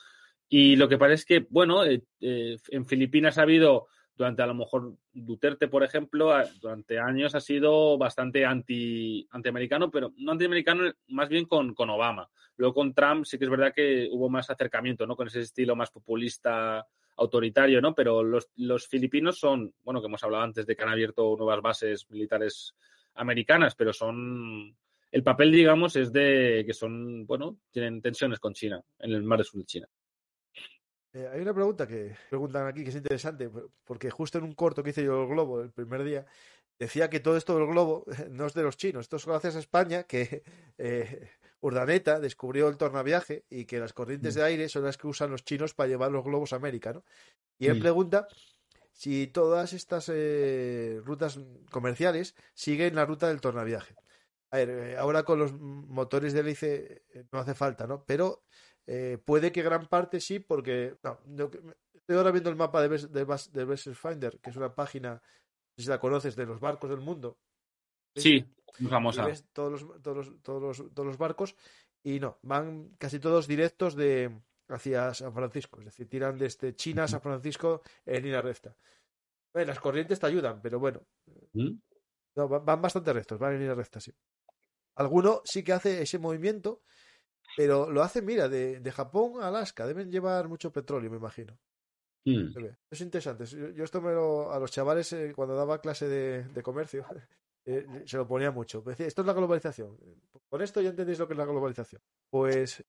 B: Y lo que parece es que, bueno, eh, eh, en Filipinas ha habido, durante a lo mejor Duterte, por ejemplo, durante años ha sido bastante anti, antiamericano, pero no antiamericano, más bien con, con Obama. Luego con Trump sí que es verdad que hubo más acercamiento, ¿no? Con ese estilo más populista autoritario, ¿no? Pero los, los filipinos son, bueno, que hemos hablado antes de que han abierto nuevas bases militares americanas, pero son el papel, digamos, es de que son, bueno, tienen tensiones con China, en el mar del sur de China.
A: Eh, hay una pregunta que preguntan aquí que es interesante, porque justo en un corto que hice yo el globo el primer día, decía que todo esto del globo no es de los chinos, esto es gracias a España, que eh, Urdaneta descubrió el tornaviaje y que las corrientes mm. de aire son las que usan los chinos para llevar los globos a América, ¿no? Y él pregunta si todas estas eh, rutas comerciales siguen la ruta del tornaviaje. A ver, ahora con los motores de hélice no hace falta, ¿no? Pero puede que gran parte sí, porque estoy ahora viendo el mapa de, de, Vessel Finder, que es una página, si la conoces, de los barcos del mundo.
B: Sí, muy famosa.
A: todos los, todos, los, todos, los, todos los barcos y no, van casi todos directos de hacia San Francisco, es decir, tiran desde China a San Francisco en línea recta. las corrientes te ayudan, pero bueno. ¿Mm? No, van bastante rectos, van en línea recta, sí. Alguno sí que hace ese movimiento, pero lo hace, mira, de, de Japón a Alaska. Deben llevar mucho petróleo, me imagino. Mm. Es interesante. Yo, esto me lo, a los chavales eh, cuando daba clase de, de comercio eh, se lo ponía mucho. Decía, esto es la globalización. Con esto ya entendéis lo que es la globalización. Pues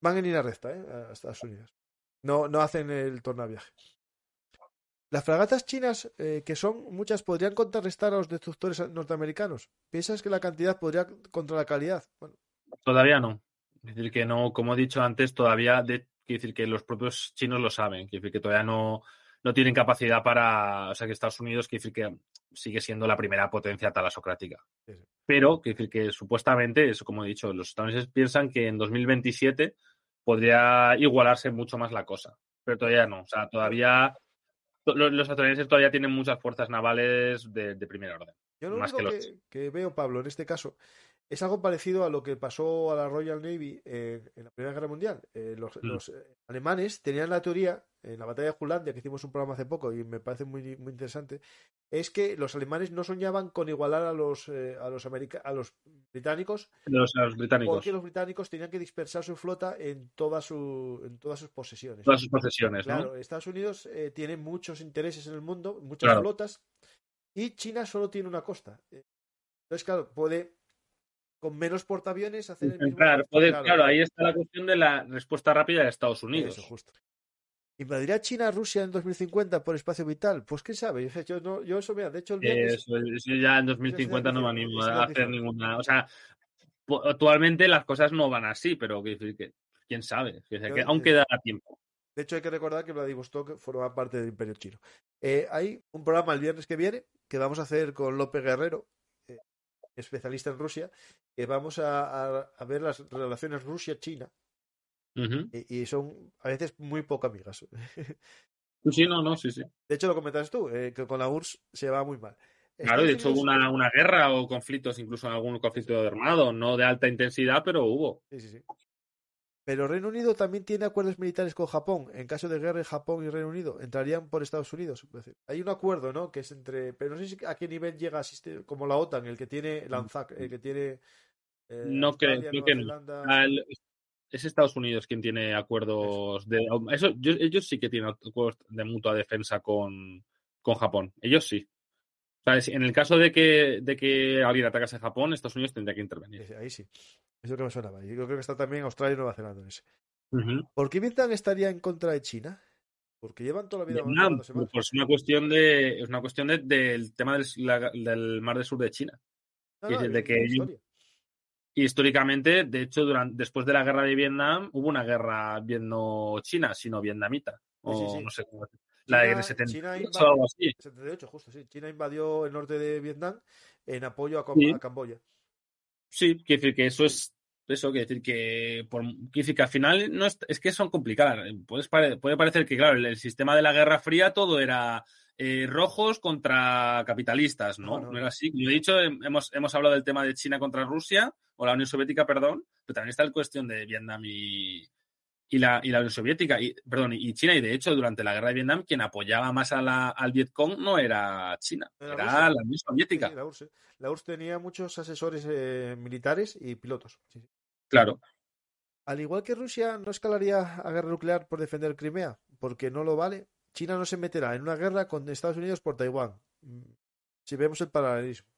A: van en línea recta ¿eh? a Estados Unidos. No, no hacen el tornaviaje. Las fragatas chinas, eh, que son muchas, podrían contrarrestar a los destructores norteamericanos. ¿Piensas que la cantidad podría contra la calidad? Bueno.
B: Todavía no. Es decir, que no, como he dicho antes, todavía, de, decir que los propios chinos lo saben. Quiere decir que todavía no, no tienen capacidad para, o sea, que Estados Unidos, quiere decir que sigue siendo la primera potencia talasocrática. Pero, quiere decir que supuestamente, eso como he dicho, los estadounidenses piensan que en 2027 podría igualarse mucho más la cosa. Pero todavía no, o sea, todavía los, estadounidenses todavía tienen muchas fuerzas navales de, primer orden.
A: Yo lo único que, que, veo, Pablo, en este caso, es algo parecido a lo que pasó a la Royal Navy en la Primera Guerra Mundial. Eh, los, mm. eh, alemanes tenían la teoría, en la batalla de Jutlandia, que hicimos un programa hace poco y me parece muy, muy interesante, es que los alemanes no soñaban con igualar a los, eh, a los, a los británicos,
B: los, británicos,
A: porque los británicos tenían que dispersar su flota en, toda su, en todas sus posesiones.
B: Todas sus posesiones,
A: Claro, Estados Unidos tiene muchos intereses en el mundo, muchas flotas, y China solo tiene una costa. Entonces, claro, puede con menos portaaviones hacer el mismo
B: claro, claro, ahí está la cuestión de la respuesta rápida de Estados Unidos.
A: Eso, justo. ¿Invadirá China a Rusia en 2050 por espacio vital? Pues quién sabe. Yo, no, yo eso, mira, de hecho el
B: eso, ya en 2050 no me animo a hacer ninguna. O sea, actualmente las cosas no van así, pero quién sabe. Que aún queda tiempo.
A: De hecho, hay que recordar que Vladivostok forma parte del Imperio Chino. Eh, hay un programa el viernes que viene que vamos a hacer con López Guerrero, especialista en Rusia, que vamos a, ver las relaciones Rusia-China. y, son a veces muy poco amigas.
B: Sí, no, no, sí, sí.
A: De hecho, lo comentas tú, eh, que con la URSS se va muy mal.
B: Claro, de hecho hubo una, una, guerra o conflictos, incluso algún conflicto armado, no de alta intensidad, pero hubo.
A: Sí, sí, sí. Pero Reino Unido también tiene acuerdos militares con Japón. En caso de guerra, Japón y Reino Unido entrarían por Estados Unidos. Hay un acuerdo, ¿no? Que es entre. Pero no sé a qué nivel llega como la OTAN, el que tiene Lanzac, el que tiene.
B: Eh, no creo, que no. es Estados Unidos quien tiene acuerdos de. Eso, ellos sí que tienen acuerdos de mutua defensa con, con Japón. Ellos sí. O sea, en el caso de que, de que alguien atacase a Japón, Estados Unidos tendría que intervenir.
A: Ahí sí. Eso que me sonaba. Yo creo que está también Australia y Nueva Zelanda en ese. ¿Por qué Vietnam estaría en contra de China? Porque llevan toda la vida
B: Vietnam, pues una cuestión de es una cuestión de, del tema del, mar del sur de China. de que históricamente, de hecho, durante, después de la guerra de Vietnam, hubo una guerra vietno-china, sino vietnamita. O no sé cómo La de 78
A: o algo así. 78, justo, sí. China invadió el norte de Vietnam en apoyo a, a Camboya.
B: Sí, quiere decir que eso es Eso quiere decir que, por, quiere decir que al final no es, es que son complicadas. Puedes pare- puede parecer que, claro, el, el sistema de la Guerra Fría todo era eh, rojos contra capitalistas, ¿no?
A: No,
B: No,
A: no.
B: era así. Como he dicho, hem- hemos, hemos hablado del tema de China contra Rusia, o la Unión Soviética, perdón, pero también está la cuestión de Vietnam y, y, la, y la Unión Soviética, y, perdón, y China. Y de hecho, durante la guerra de Vietnam, quien apoyaba más a la, al Vietcong no era China,
A: Era
B: la Unión Soviética.
A: Sí, la URSS. La URSS tenía muchos asesores eh, militares y pilotos. sí, sí.
B: Claro.
A: Al igual que Rusia no escalaría a guerra nuclear por defender Crimea, porque no lo vale, China no se meterá en una guerra con Estados Unidos por Taiwán. Mm, Si vemos el paralelismo.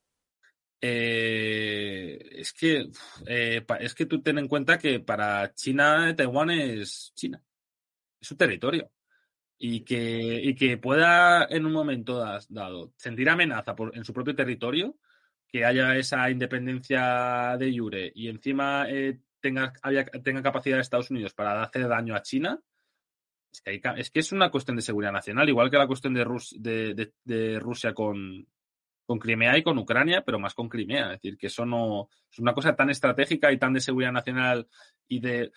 B: Eh, es que eh, es que tú ten en cuenta que para China Taiwán es China, es su territorio y que y que pueda en un momento dado sentir amenaza por, en su propio territorio, que haya esa independencia de jure y encima eh, tenga tenga capacidad de Estados Unidos para hacer daño a China. Es que, hay es que es una cuestión de seguridad nacional, igual que la cuestión de, Rus- de, de- de Rusia con, con Crimea y con Ucrania, pero más con Crimea. Es decir, que eso no es una cosa tan estratégica y tan de seguridad nacional y de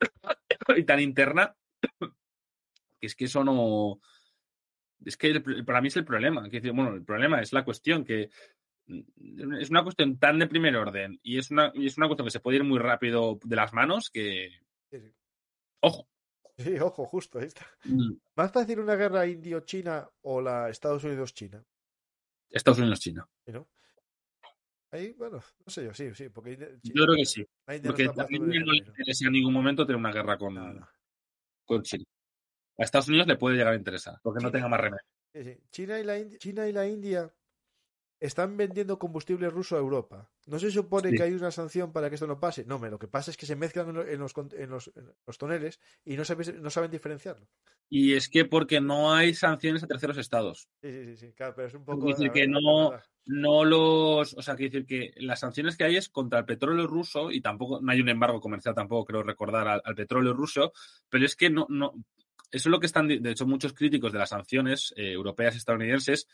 B: y tan interna que es que eso no es que el- para mí es el problema. Que, bueno, el problema es la cuestión que mm, es una cuestión tan de primer orden y es una, y es una cuestión que se puede ir muy rápido de las manos que
A: Sí, sí.
B: ojo.
A: Sí, ojo, justo, ahí está.
B: Mm,
A: ¿Más fácil una guerra indio-china o la Estados Unidos-China?
B: Estados Unidos China.
A: ¿Sí, no? Ahí, bueno, no sé yo, sí, sí, porque India- Chi-
B: Yo creo que sí. Porque a India no le interesa en ningún momento tener una guerra con, con China. A Estados Unidos le puede llegar a interesar, porque no
A: China.
B: tenga más remedio.
A: Sí, sí. China, y la India, China y la India están vendiendo combustible ruso a Europa. ¿No se supone
B: Sí.
A: que hay una sanción para que esto no pase? No, me, lo que pasa es que se mezclan en, lo- en los, en los, en los toneles y no, sabes- no saben diferenciarlo.
B: Y es que porque no hay sanciones a terceros estados.
A: Sí, sí, sí, sí, claro, pero es un poco...
B: Quiere decir que no-. No los. O sea, quiere decir que las sanciones que hay es contra el petróleo ruso y tampoco. No hay un embargo comercial tampoco, creo recordar, al, al petróleo ruso. Pero es que no. no eso es lo que están. De hecho, muchos críticos de las sanciones eh, europeas y estadounidenses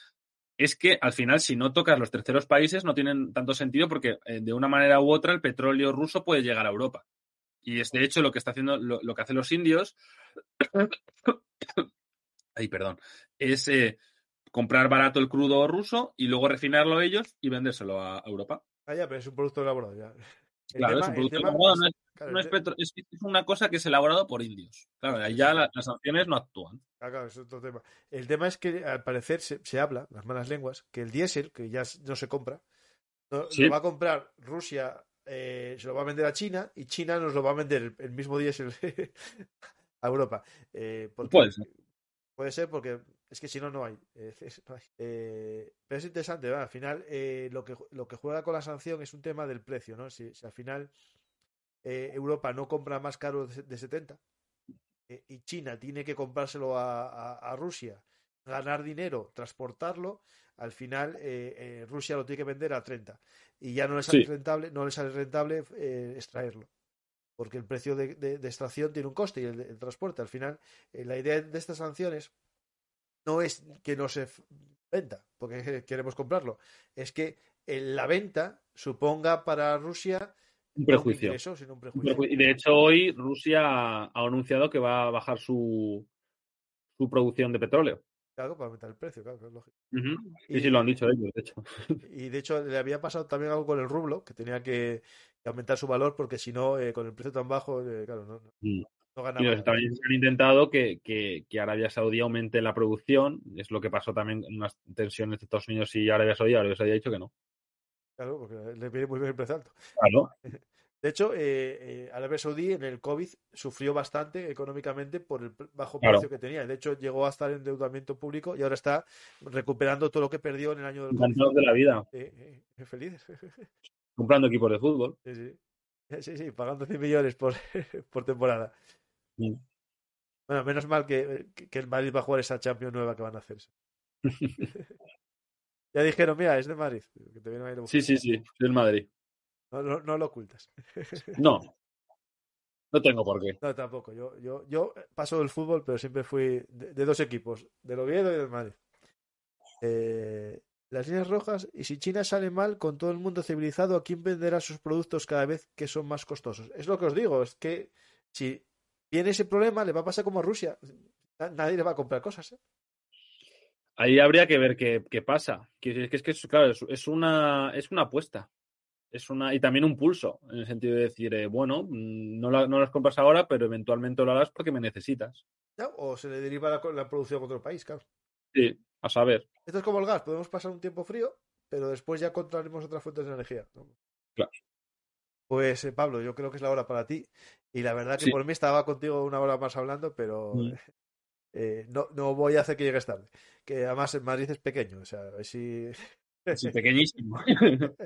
B: es que al final, si no tocas los terceros países, no tienen tanto sentido porque eh, de una manera u otra el petróleo ruso puede llegar a Europa. Y es de hecho lo que está haciendo, lo, que hacen los indios. Ay, perdón. Es eh, comprar barato el crudo ruso y luego refinarlo ellos y vendérselo a Europa.
A: Ah, ya, pero es un producto elaborado ya. El
B: Claro,
A: tema-
B: es un
A: el tema
B: no es,
A: claro,
B: no es petro- una cosa que es elaborado por indios. Claro, ahí ya la- las sanciones no actúan.
A: Ah, claro, es otro tema. El tema es que al parecer se, se habla, las malas lenguas, que el diésel, que ya no se compra, no-
B: Sí.
A: lo va a comprar Rusia, eh, se lo va a vender a China y China nos lo va a vender el, el mismo diésel a Europa. Eh, porque-
B: Puede ser.
A: Puede ser porque es que si no, no hay. Eh, es- no hay. Eh, pero es interesante, ¿verdad? Al final, eh, lo, que, lo que juega con la sanción es un tema del precio, ¿no? Si, si al final Europa no compra más caro de, de 70 eh, y China tiene que comprárselo a, a- a Rusia, ganar dinero, transportarlo, al final Rusia lo tiene que vender a 30 y ya no le sale
B: Sí.
A: rentable, no le sale rentable extraerlo. Porque el precio de, de- de extracción tiene un coste y el, el transporte. Al final, eh, la idea de estas sanciones no es que no se venda, porque queremos comprarlo. Es que eh, la venta suponga para Rusia
B: Un
A: no
B: prejuicio.
A: ingreso, sino un prejuicio.
B: preju- Y de hecho, hoy Rusia ha anunciado que va a bajar su, su producción de petróleo.
A: Claro, para aumentar el precio, claro, es lógico. Y-
B: sí, lo han dicho ellos, de hecho.
A: Y de hecho le había pasado también algo con el rublo, que tenía que, aumentar su valor, porque si no, eh, con el precio tan bajo, eh, claro, no, no-
B: Mm.
A: No
B: Y los estadounidenses han intentado que, que, que Arabia Saudí aumente la producción. Es lo que pasó también en unas tensiones de Estados Unidos y Arabia Saudí. Arabia Saudí ha dicho que no.
A: Claro, porque le viene muy bien el precio alto.
B: Claro.
A: De hecho, eh, eh, Arabia Saudí en el COVID sufrió bastante económicamente por el bajo
B: Claro.
A: precio que tenía. De hecho, llegó a estar en endeudamiento público y ahora está recuperando todo lo que perdió en el año del COVID.
B: De la vida.
A: Eh, felices.
B: Comprando equipos de fútbol.
A: Sí, sí. Sí, sí, pagando 100 millones por, por temporada. Bueno, menos mal que, el Madrid va a jugar esa Champions nueva que van a hacer. ya dijeron, mira, es de Madrid. que te vienen a ir a buscar.
B: Sí, sí, sí. Del Madrid.
A: No, no- no lo ocultas.
B: No. No tengo por qué.
A: No, tampoco. Yo, yo, yo paso del fútbol, pero siempre fui de, de dos equipos, del Oviedo y del Madrid. Eh, las líneas rojas y si China sale mal con todo el mundo civilizado, ¿a quién venderá sus productos cada vez que son más costosos? Es lo que os digo, es que si viene ese problema le va a pasar como a Rusia. Nadie le va a comprar cosas. ¿eh?
B: Ahí habría que ver qué, pasa. Es que, es que claro, es, una, es una apuesta. Es una, y también un pulso, en el sentido de decir, eh, bueno, mm, no, no las compras ahora, pero eventualmente lo harás porque me necesitas.
A: O se le deriva la, la producción a otro país, claro.
B: Sí, a saber.
A: Esto es como el gas, podemos pasar un tiempo frío, pero después ya encontraremos otras fuentes de energía.
B: Claro.
A: Pues eh, Pablo, yo creo que es la hora para ti. Y la verdad que por mí estaba contigo una hora más hablando, pero mm. eh, no, no voy a hacer que llegues tarde. Que además en Madrid es pequeño, o sea, si...
B: Sí, pequeñísimo.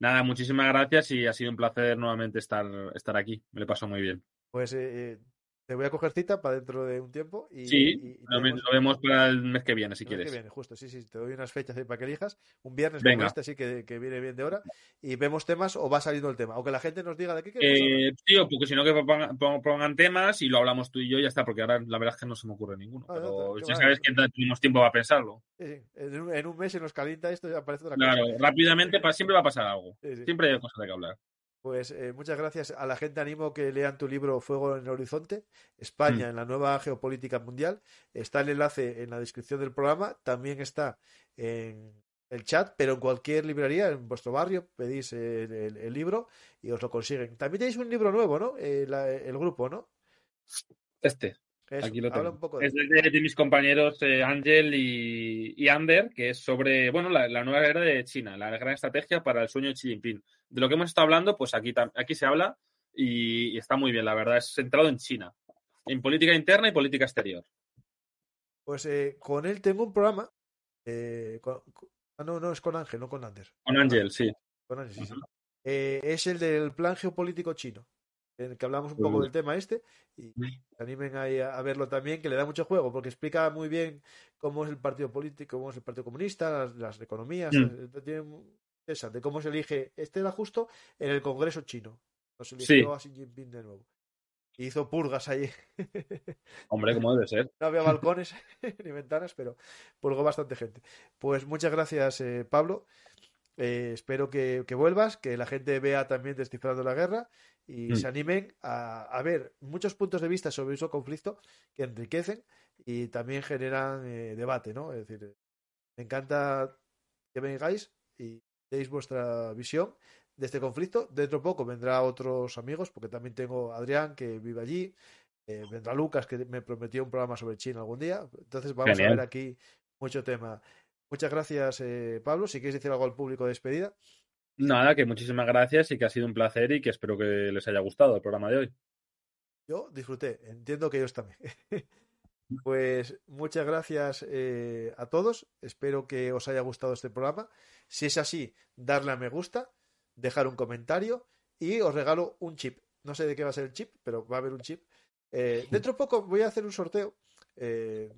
B: Nada, muchísimas gracias y ha sido un placer nuevamente estar, estar aquí. Me lo paso muy bien.
A: Pues eh, te voy a coger cita para dentro de un tiempo. Y,
B: sí, lo, vemos para el mes que viene, si quieres.
A: El mes que viene, justo, sí, sí. Te doy unas fechas para que elijas. Un viernes como este, así que, que, viene bien de hora. Y vemos temas o va saliendo el tema. Aunque la gente nos diga de qué queremos
B: eh, Sí, porque si no, que pongan, temas y lo hablamos tú y yo y ya está. Porque ahora la verdad es que no se me ocurre ninguno. Ah, pero ya sabes que tenemos tiempo para pensarlo.
A: Sí, sí. En, un, mes se nos calienta esto y aparece otra
B: cosa. Claro, rápidamente siempre va a pasar algo. Siempre hay cosas de que hablar.
A: Pues eh, muchas gracias. A la gente animo que lean tu libro Fuego en el Horizonte, España mm. en la nueva geopolítica mundial. Está el enlace en la descripción del programa. También está en el chat, pero en cualquier librería, en vuestro barrio, pedís el, libro y os lo consiguen. También tenéis un libro nuevo, ¿no? Eh, el grupo, ¿no?
B: Este. Aquí lo tengo. Es de, mis compañeros eh, Ángel y, Ander, que es sobre bueno la, nueva era de China, la gran estrategia para el sueño de Xi Jinping. De lo que hemos estado hablando, pues aquí, aquí se habla y, está muy bien, la verdad. Es centrado en China, en política interna y política exterior.
A: Pues eh, con él tengo un programa. Eh, ah, no, no, es con Ángel, no con Ander.
B: Con Ángel, sí.
A: Con Ángel, sí. es el del plan geopolítico chino en el que hablamos un poco del tema este y animen ahí a, verlo también, que le da mucho juego, porque explica muy bien cómo es el partido político, cómo es el partido comunista, las, economías, mm. eh, de cómo se elige, este era justo en el Congreso chino, no se eligió a Xi Jinping de nuevo. hizo purgas ahí.
B: Hombre, como debe ser.
A: No había balcones ni ventanas, pero purgó bastante gente. Pues muchas gracias, eh, Pablo. Eh, espero que, vuelvas, que la gente vea también Descifrando la Guerra y mm. se animen a, ver muchos puntos de vista sobre ese conflicto que enriquecen y también generan eh, debate, ¿no? Es decir, me encanta que vengáis y deis vuestra visión de este conflicto. Dentro de poco vendrá otros amigos, porque también tengo a Adrián que vive allí, eh, vendrá Lucas que me prometió un programa sobre China algún día. Entonces vamos a ver aquí mucho tema. Muchas gracias, eh, Pablo. Si quieres decir algo al público de despedida.
B: Nada, que muchísimas gracias y que ha sido un placer y que espero que les haya gustado el programa de hoy.
A: Yo disfruté, entiendo que ellos también. pues muchas gracias eh, a todos, espero que os haya gustado este programa. Si es así, darle a me gusta, dejar un comentario y os regalo un chip. No sé de qué va a ser el chip, pero va a haber un chip. Eh, dentro de poco voy a hacer un sorteo eh,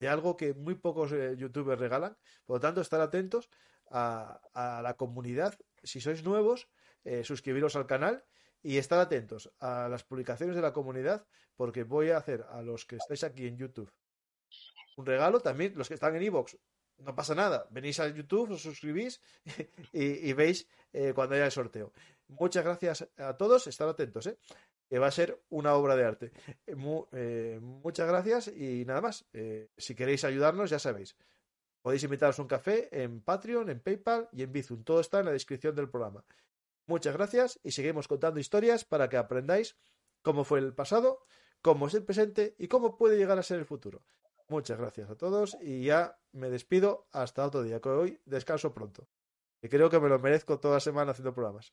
A: de algo que muy pocos youtubers regalan, por lo tanto, estar atentos a, la comunidad. Si sois nuevos, eh, suscribiros al canal y estar atentos a las publicaciones de la comunidad porque voy a hacer a los que estáis aquí en YouTube un regalo. También los que están en Evox, no pasa nada. Venís a YouTube, os suscribís y, veis eh, cuando haya el sorteo. Muchas gracias a todos, estar atentos, ¿eh? que va a ser una obra de arte. muchas gracias y nada más. si queréis ayudarnos, ya sabéis. Podéis invitaros a un café en Patreon, en PayPal y en Bizum. Todo está en la descripción del programa. Muchas gracias y seguimos contando historias para que aprendáis cómo fue el pasado, cómo es el presente y cómo puede llegar a ser el futuro. Muchas gracias a todos y ya me despido hasta otro día, que hoy descanso pronto. Y creo que me lo merezco toda semana haciendo programas.